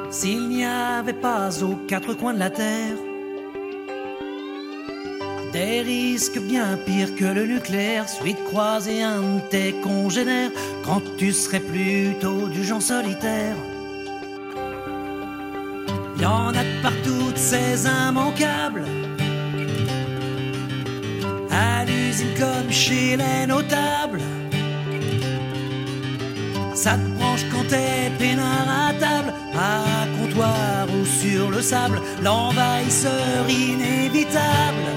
S'il n'y avait pas aux quatre coins de la terre des risques bien pires que le nucléaire, suite croiser un de tes congénères quand tu serais plutôt du genre solitaire. Y en a partout de ces immanquables. À l'usine comme chez les notables. Ça te branche quand t'es peinard à table, à comptoir ou sur le sable, l'envahisseur inévitable.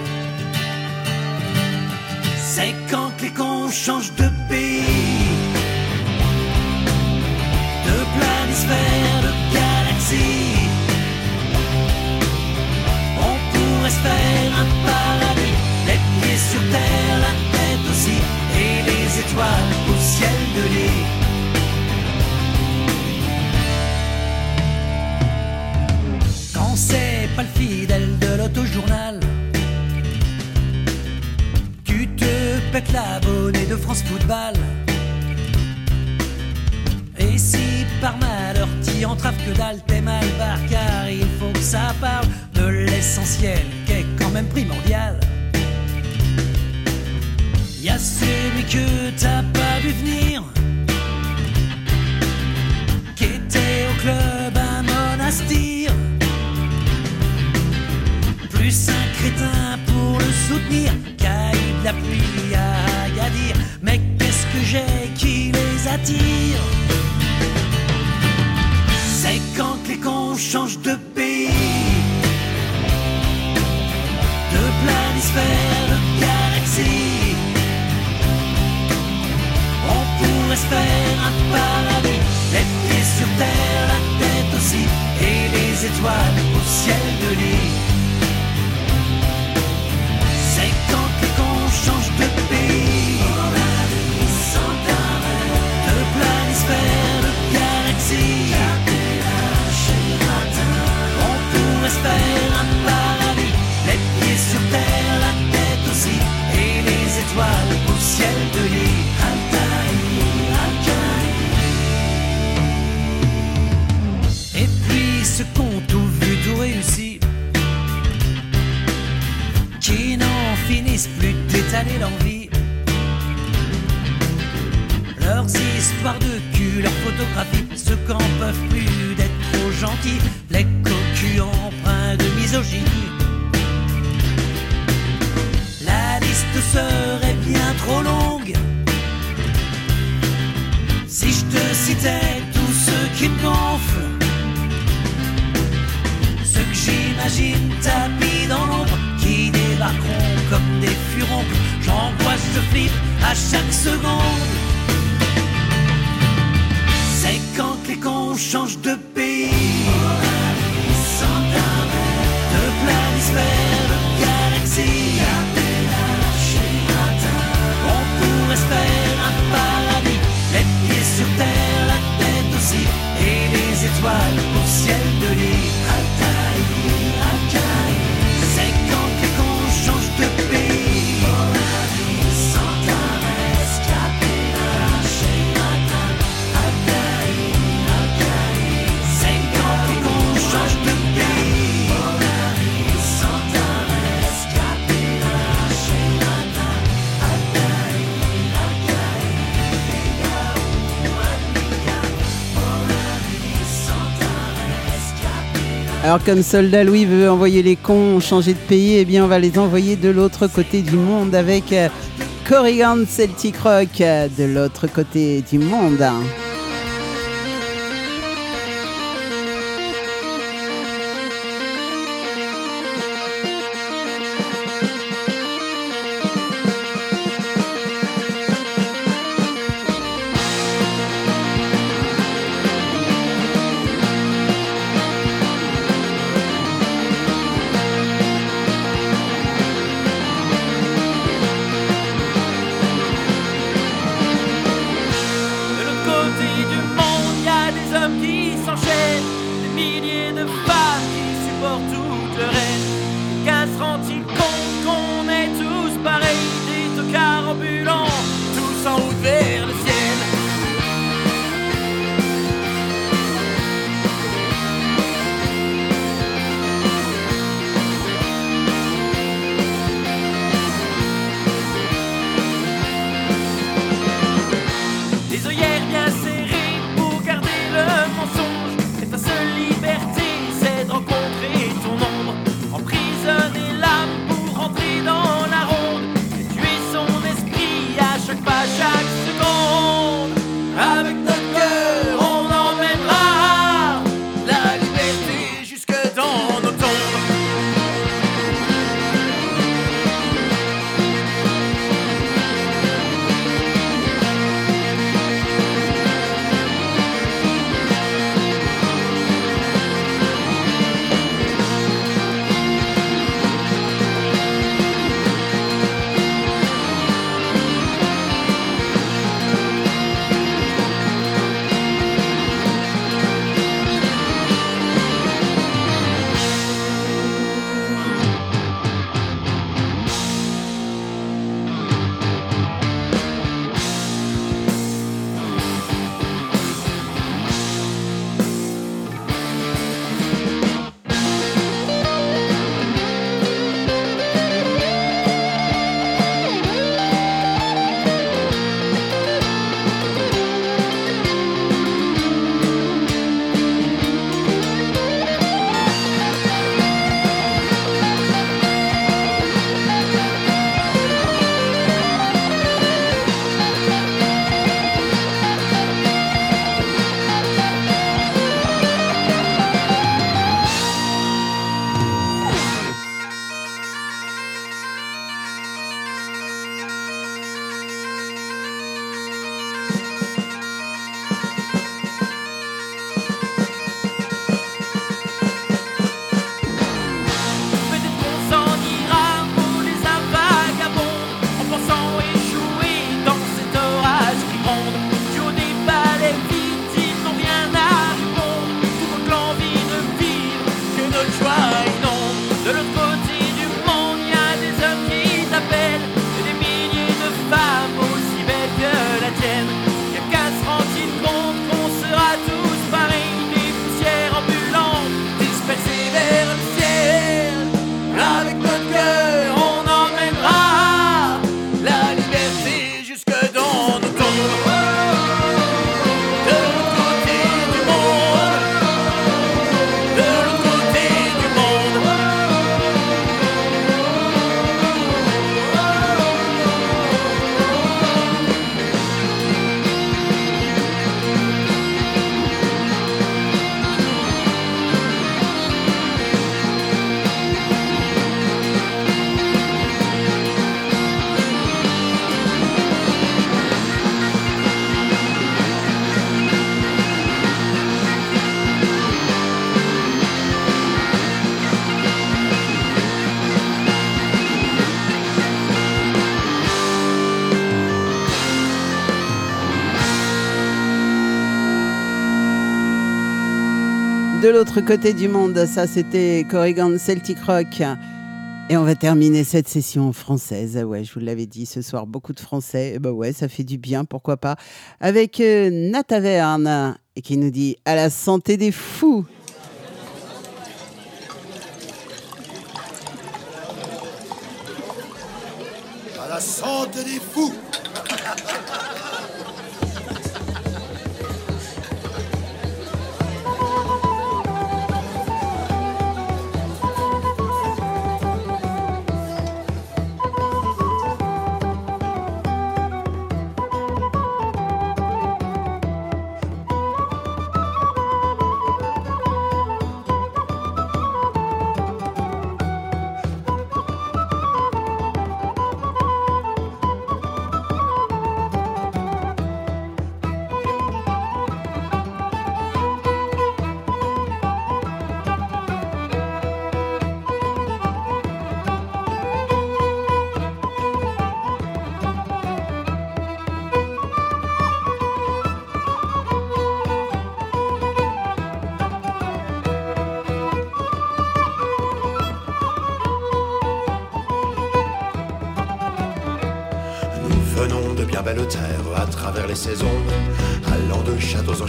C'est quand les cons changent de pays, de planisphère, de galaxie. On pourrait se faire un paradis, les pieds sur terre, la tête aussi, et les étoiles au ciel de lit. Pas le fidèle de l'autojournal, tu te pètes l'abonné de France Football. Et si par malheur t'y entraves que dalle, t'es mal barre, car il faut que ça parle de l'essentiel qui est quand même primordial. Y a celui que t'as pas vu venir, qui était au club à Monastir. Plus un crétin pour le soutenir eu de la pluie à Agadir. Mais qu'est-ce que j'ai qui les attire? C'est quand les cons changent de pays, de planisphère, de galaxie. On pourrait se faire un paradis, les pieds sur terre, la tête aussi, et les étoiles au ciel de lit. Trop comme Soldat Louis veut envoyer les cons changer de pays, eh bien on va les envoyer de l'autre côté du monde avec euh, Corrigan Celtic Rock euh, de l'autre côté du monde. De l'autre côté du monde. Ça, c'était Corrigan Celtic Rock. Et on va terminer cette session française. Ouais, je vous l'avais dit ce soir, beaucoup de français. Bah ouais, ça fait du bien, pourquoi pas. Avec euh, Nataverne, qui nous dit à la santé des fous. À la santé des fous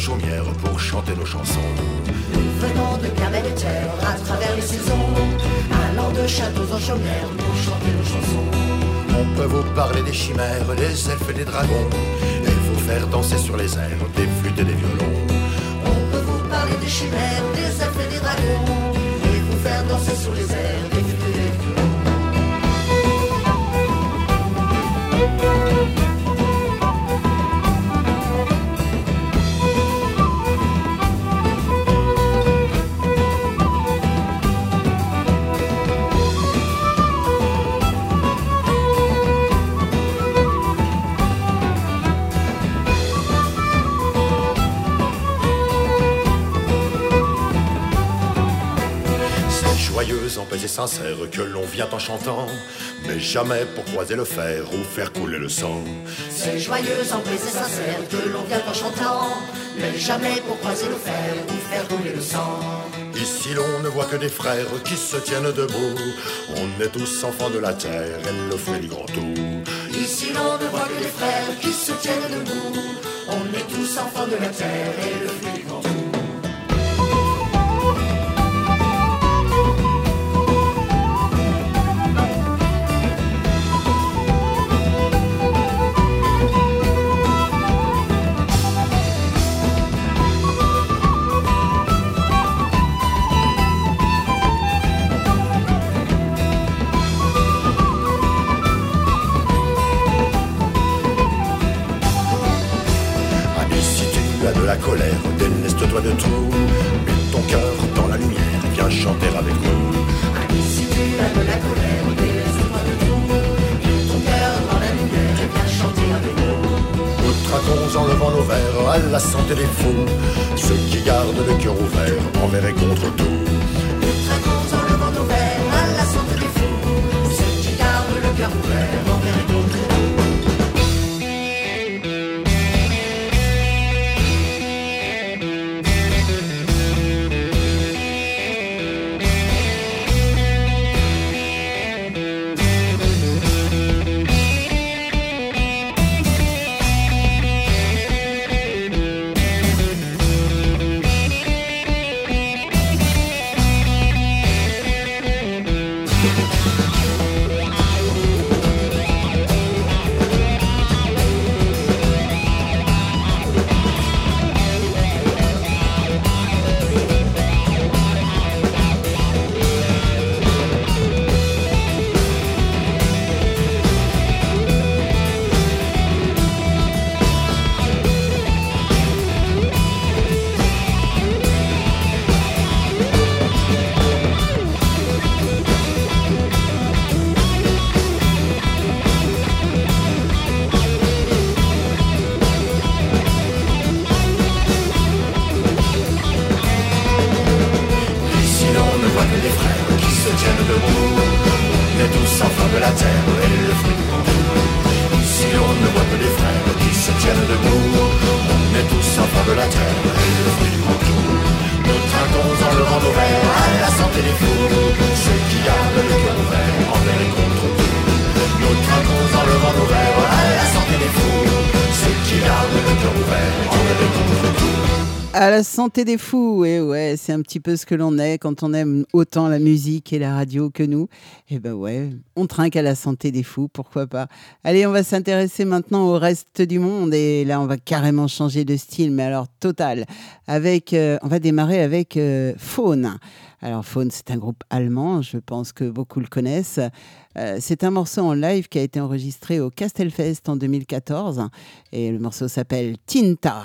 chaumière pour chanter nos chansons. Nous venons de bien belle terre à travers les saisons, allant de châteaux en chaumière pour chanter nos chansons. On peut vous parler des chimères, des elfes et des dragons, et vous faire danser sur les airs des flûtes et des violons. On peut vous parler des chimères, des elfes et des dragons, et vous faire danser sur les airs sincère que l'on vient en chantant, mais jamais pour croiser le fer ou faire couler le sang. C'est joyeux en et sincère que l'on vient en chantant, mais jamais pour croiser le fer ou faire couler le sang. Ici l'on ne voit que des frères qui se tiennent debout, on est tous enfants de la terre et le fruit du grand tout. Ici l'on ne voit que des frères qui se tiennent debout, on est tous enfants de la terre et le fruit du grand déleste-toi de tout. Mets ton cœur dans la lumière et viens chanter avec nous. Si tu as de la colère, déleste-toi de tout. Mets ton cœur dans la lumière et viens chanter avec nous. Nous traquons en levant nos verres à la santé des fous, ceux qui gardent le cœur ouvert envers et contre tout. Nous traquons en levant nos verres à la santé des fous, ceux qui gardent le cœur ouvert la santé des fous, et ouais, c'est un petit peu ce que l'on est quand on aime autant la musique et la radio que nous. Et ben ouais, on trinque à la santé des fous, pourquoi pas. Allez, on va s'intéresser maintenant au reste du monde et là on va carrément changer de style, mais alors total. Avec, euh, on va démarrer avec euh, Faune. Alors Faune, c'est un groupe allemand, je pense que beaucoup le connaissent. Euh, c'est un morceau en live qui a été enregistré au Castelfest en 2014 et le morceau s'appelle Tinta.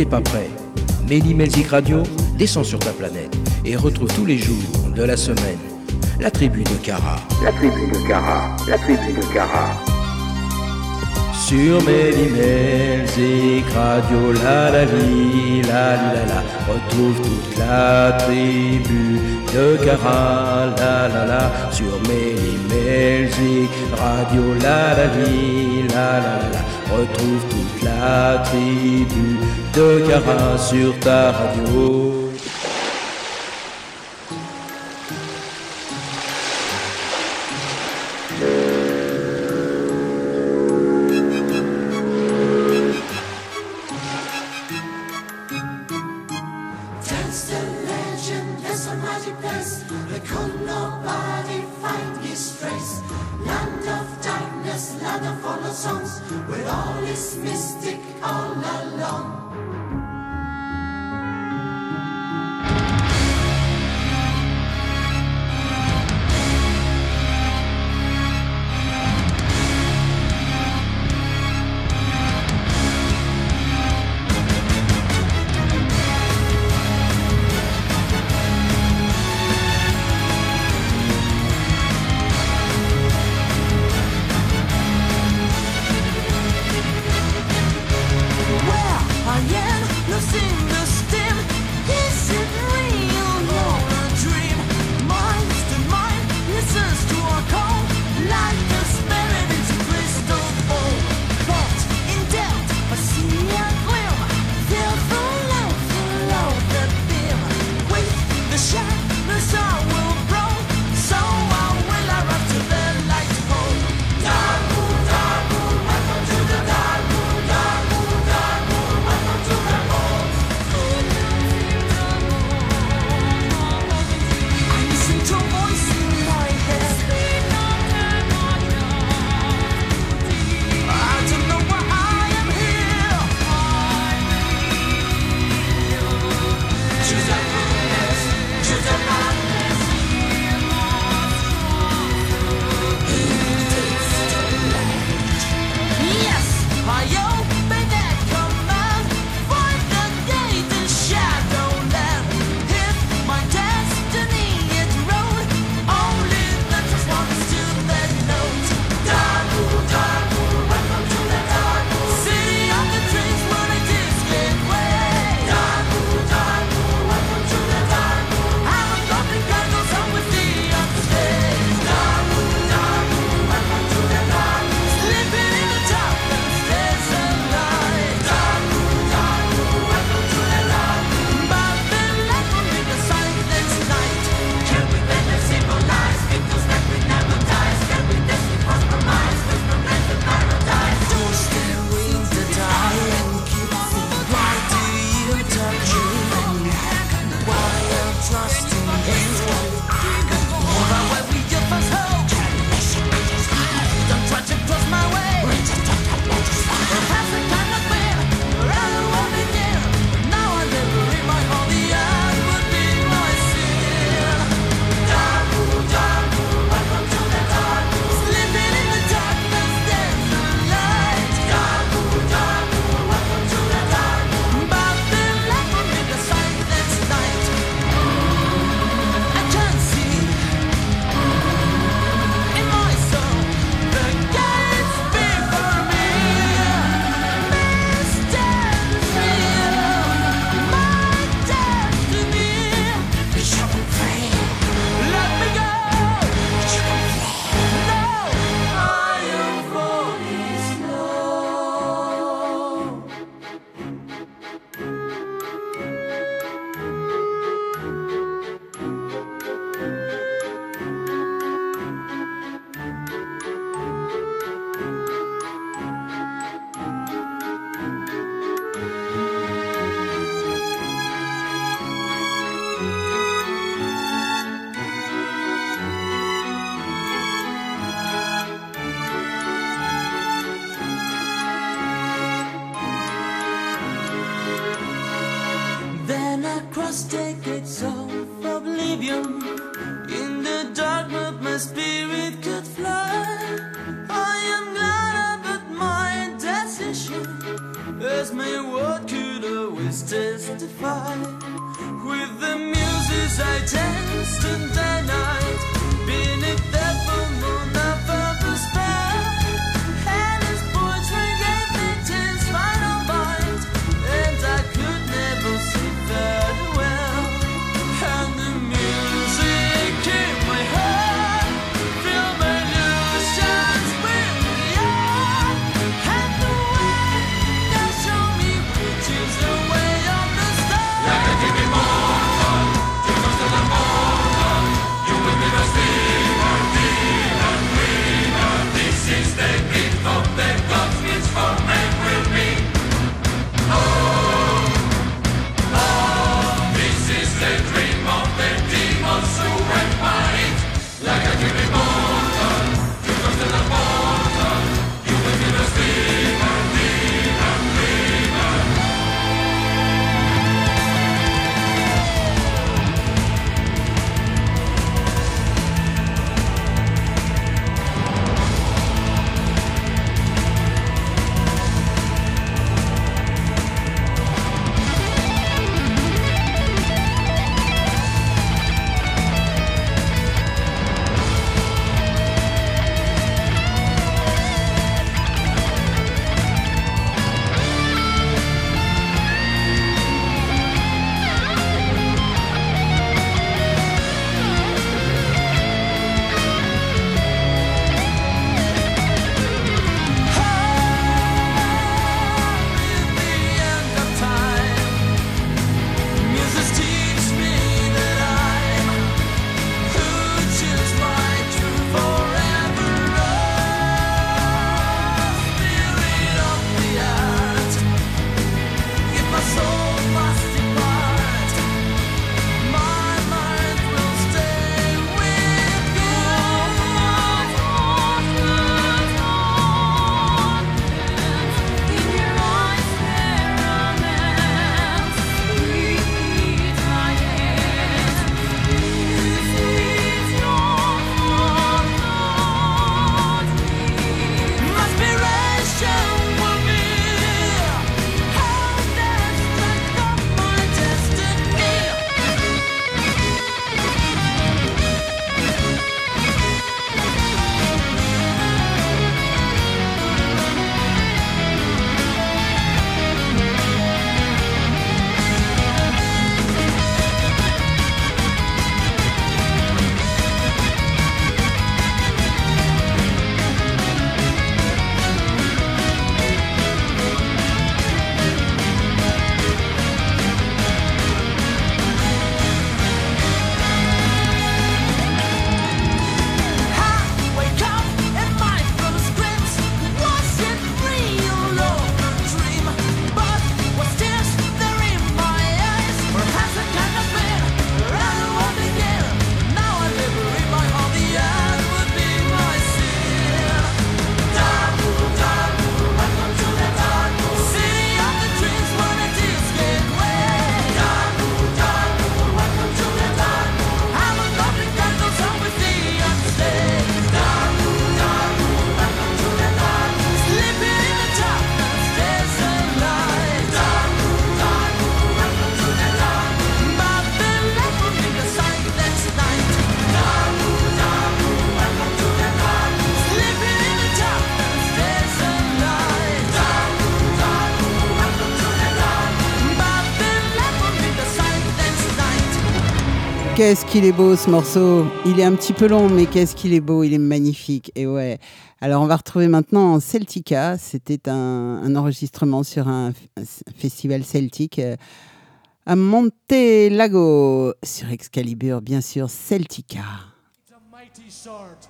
T'es pas prêt. Mehdi Melzik Radio, descend sur ta planète et retrouve tous les jours de la semaine la tribu de Cara. La tribu de Cara, la tribu de Cara. Sur Mehdi Melzik Radio, la la li, la la la, retrouve toute la tribu de Cara, la la la, sur Mehdi Melzik Radio, la la li, la la la la, retrouve toute la tribu de Cara sur ta radio. qu'est-ce qu'il est beau ce morceau Il est un petit peu long, mais qu'est-ce qu'il est beau, il est magnifique. Et ouais. Alors on va retrouver maintenant Celtica. C'était un, enregistrement sur un, festival celtique euh, à Monte Lago, sur Excalibur, bien sûr, Celtica. It's a.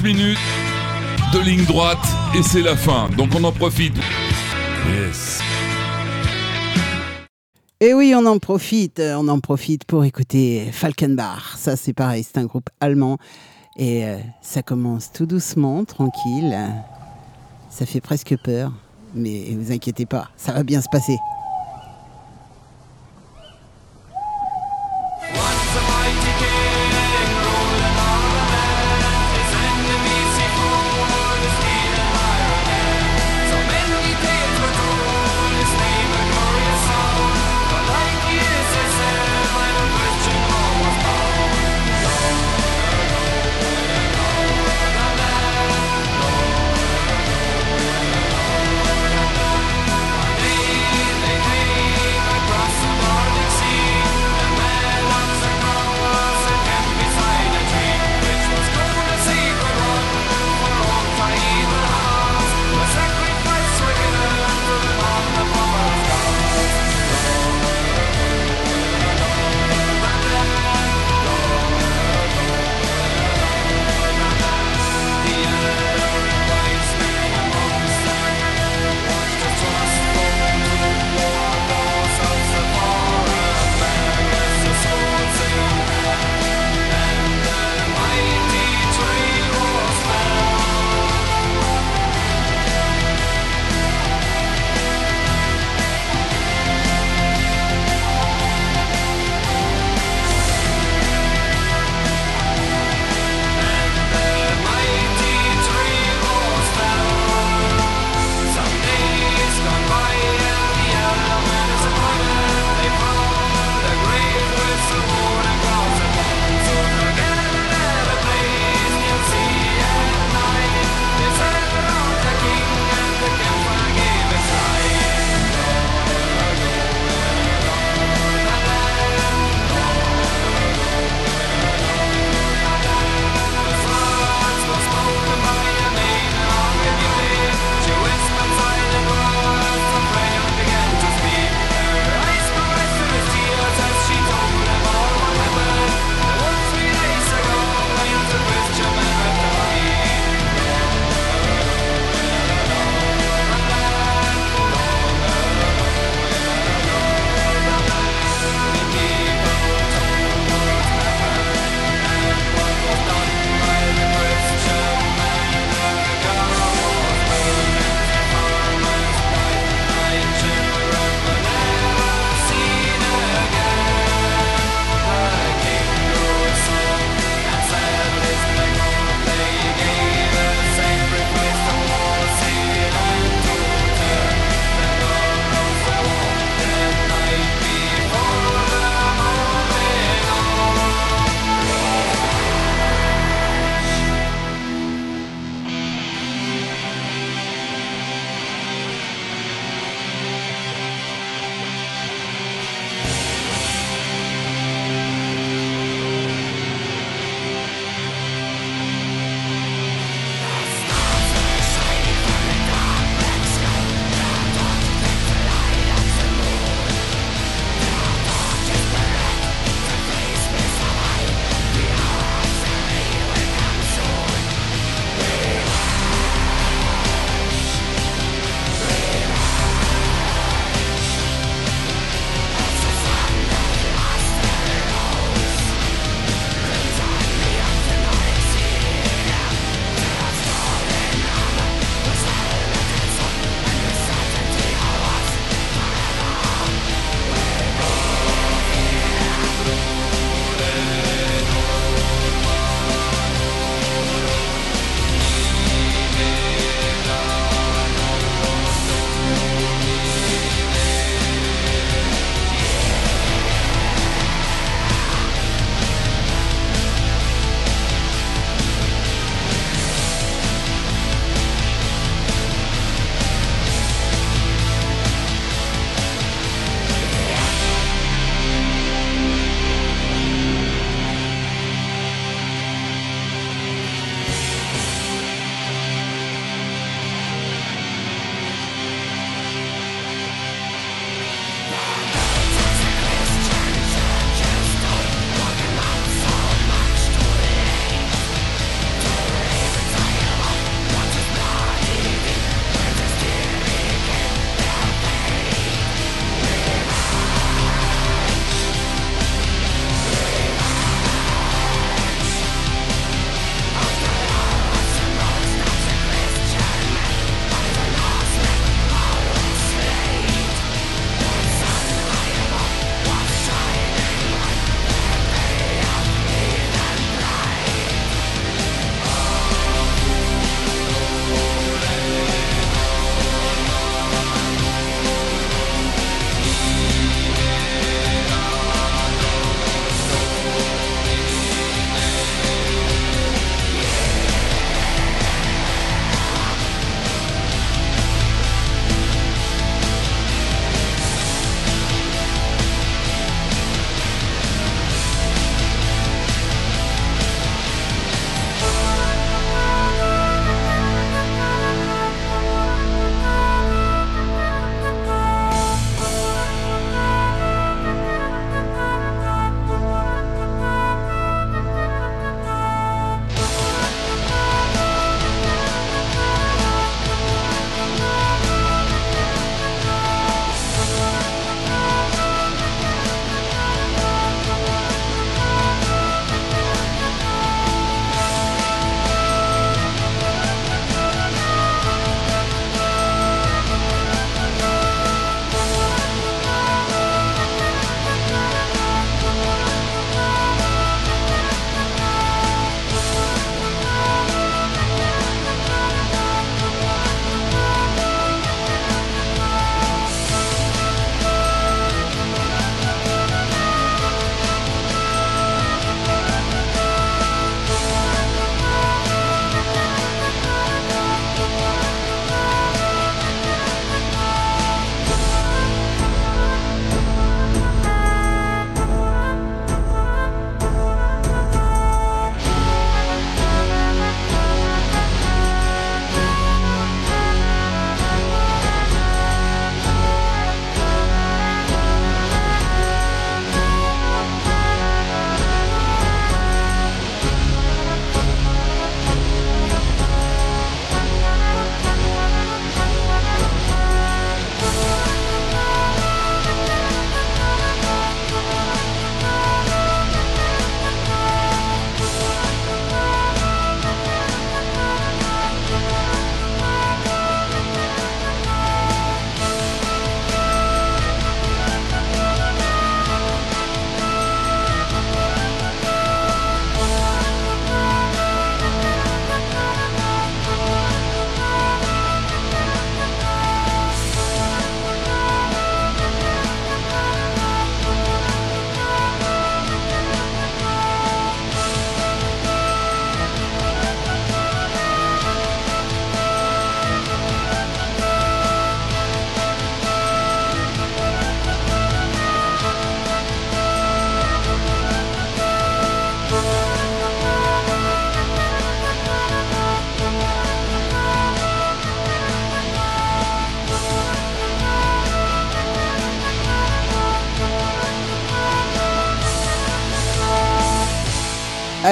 15 minutes de ligne droite et c'est la fin. Donc on en profite. Et oui, on en profite, on en profite pour écouter Falkenbach. Ça, c'est pareil, c'est un groupe allemand. Et euh, ça commence tout doucement, tranquille. Ça fait presque peur. Mais vous inquiétez pas, ça va bien se passer.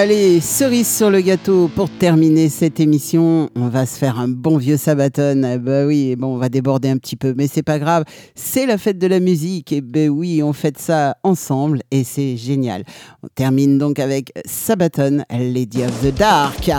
Allez, cerise sur le gâteau pour terminer cette émission. On va se faire un bon vieux sabaton. Bah oui, bon, on va déborder un petit peu, mais c'est pas grave. C'est la fête de la musique. Et ben oui, on fête ça ensemble et c'est génial. On termine donc avec Sabaton, Lady of the Dark.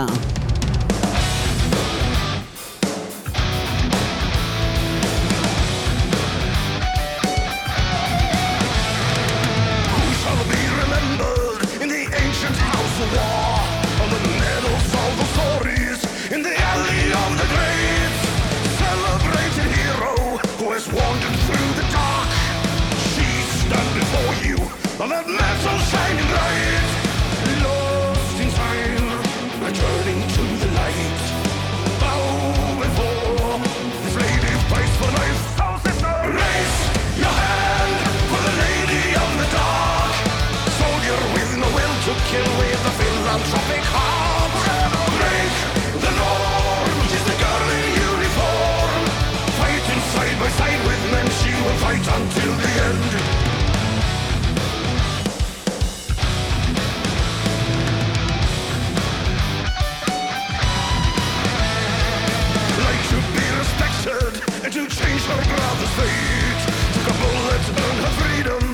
to. Took a bullet to earn her freedom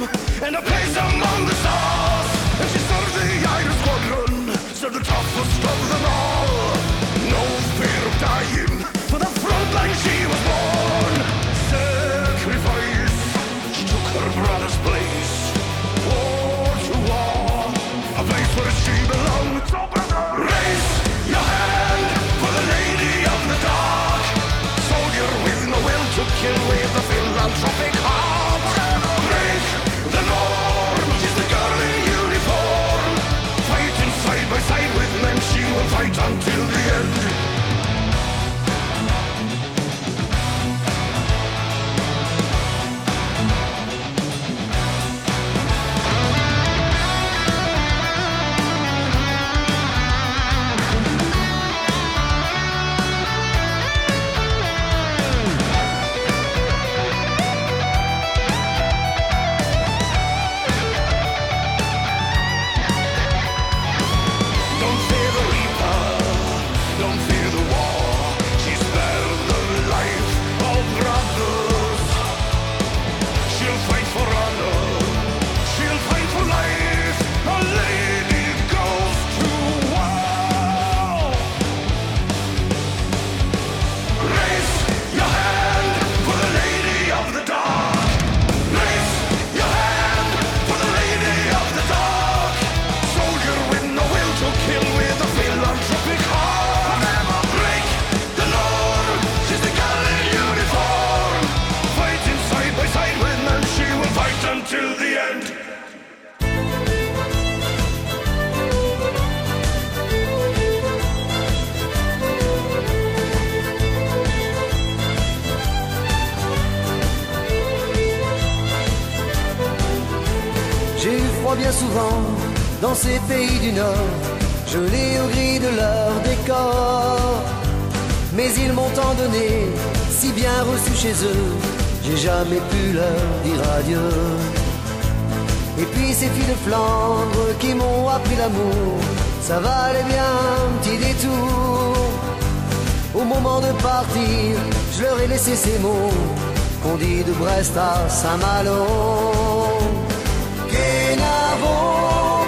and a reçu chez eux, j'ai jamais pu leur dire adieu. Et puis ces filles de Flandre qui m'ont appris l'amour, ça valait bien un petit détour. Au moment de partir, je leur ai laissé ces mots qu'on dit de Brest à Saint-Malo. Kenavo,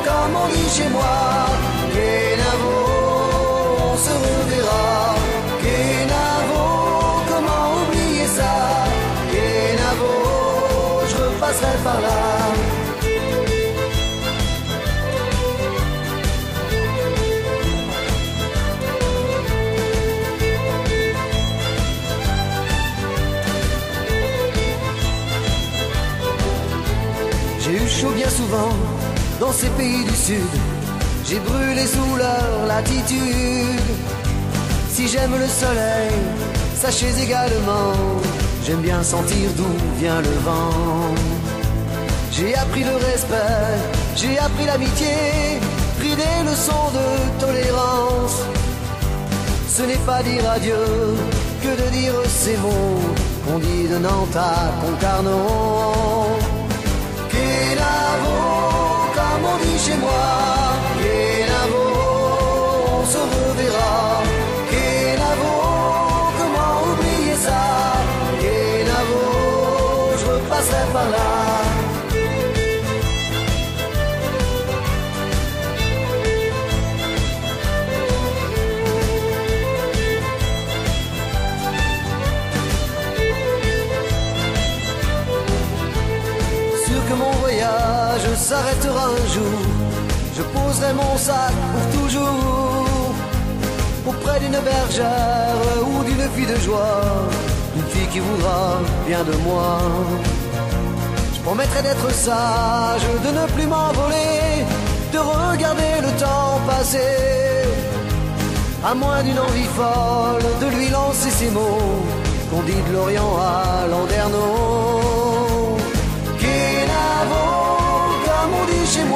comme on dit chez moi, je repasserai par là. J'ai eu chaud bien souvent dans ces pays du Sud. J'ai brûlé sous leur latitude. Si j'aime le soleil, sachez également, j'aime bien sentir d'où vient le vent. J'ai appris le respect, j'ai appris l'amitié, pris des leçons de tolérance. Ce n'est pas dire adieu que de dire ces mots qu'on dit de Nantes à Concarneau. Qu'est-ce comme on dit chez moi. falar. Kenavo, un jour, je poserai mon sac pour toujours auprès d'une bergère ou d'une fille de joie, une fille qui voudra bien de moi. Je promettrai d'être sage, de ne plus m'envoler, de regarder le temps passer, à moins d'une envie folle de lui lancer ces mots qu'on dit de l'Orient à Landerneau.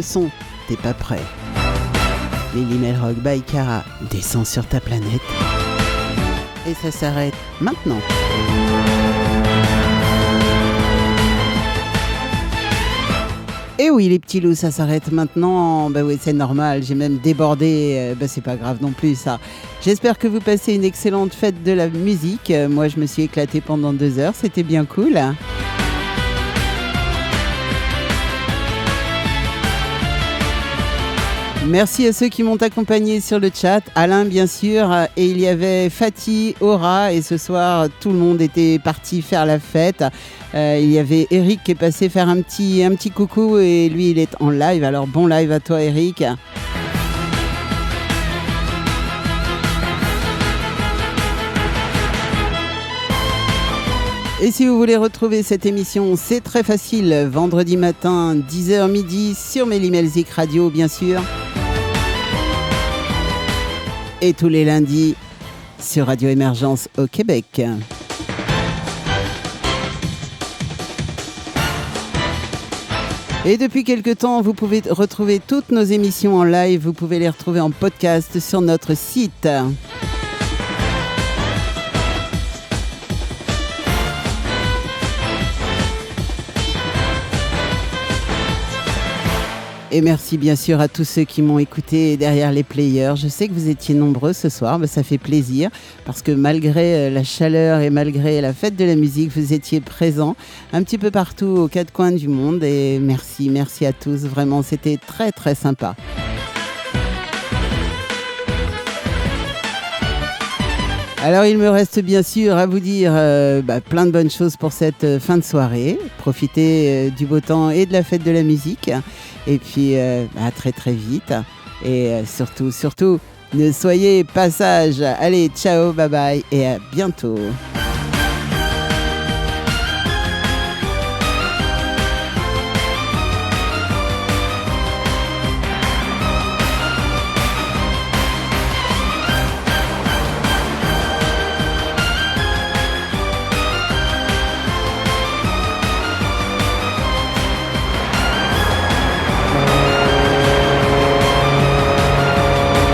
son, t'es pas prêt. Lily Melrock by Cara descend sur ta planète. Et ça s'arrête maintenant. Et oui, les petits loups, ça s'arrête maintenant. Bah oui, c'est normal. J'ai même débordé. Euh, Bah c'est pas grave non plus, ça. J'espère que vous passez une excellente fête de la musique. Euh, Moi, je me suis éclaté pendant deux heures. C'était bien cool. Merci à ceux qui m'ont accompagné sur le chat. Alain, bien sûr. Et il y avait Fatih, Aura. Et ce soir, tout le monde était parti faire la fête. Euh, il y avait Eric qui est passé faire un petit, un petit coucou. Et lui, il est en live. Alors, bon live à toi, Eric. Et si vous voulez retrouver cette émission, c'est très facile. Vendredi matin, 10h midi, sur Mélimelzik Radio, bien sûr. Et tous les lundis, sur Radio Émergence au Québec. Et depuis quelques temps, vous pouvez retrouver toutes nos émissions en live. Vous pouvez les retrouver en podcast sur notre site. Et merci bien sûr à tous ceux qui m'ont écouté derrière les players. Je sais que vous étiez nombreux ce soir, mais ça fait plaisir parce que malgré euh, la chaleur et malgré la fête de la musique, vous étiez présents un petit peu partout aux quatre coins du monde. Et merci, merci à tous. Vraiment, c'était très très sympa. Alors il me reste bien sûr à vous dire euh, bah, plein de bonnes choses pour cette euh, fin de soirée. Profitez euh, du beau temps et de la fête de la musique. Et puis à très très vite. Et surtout, surtout, ne soyez pas sages. Allez, ciao, bye bye et à bientôt.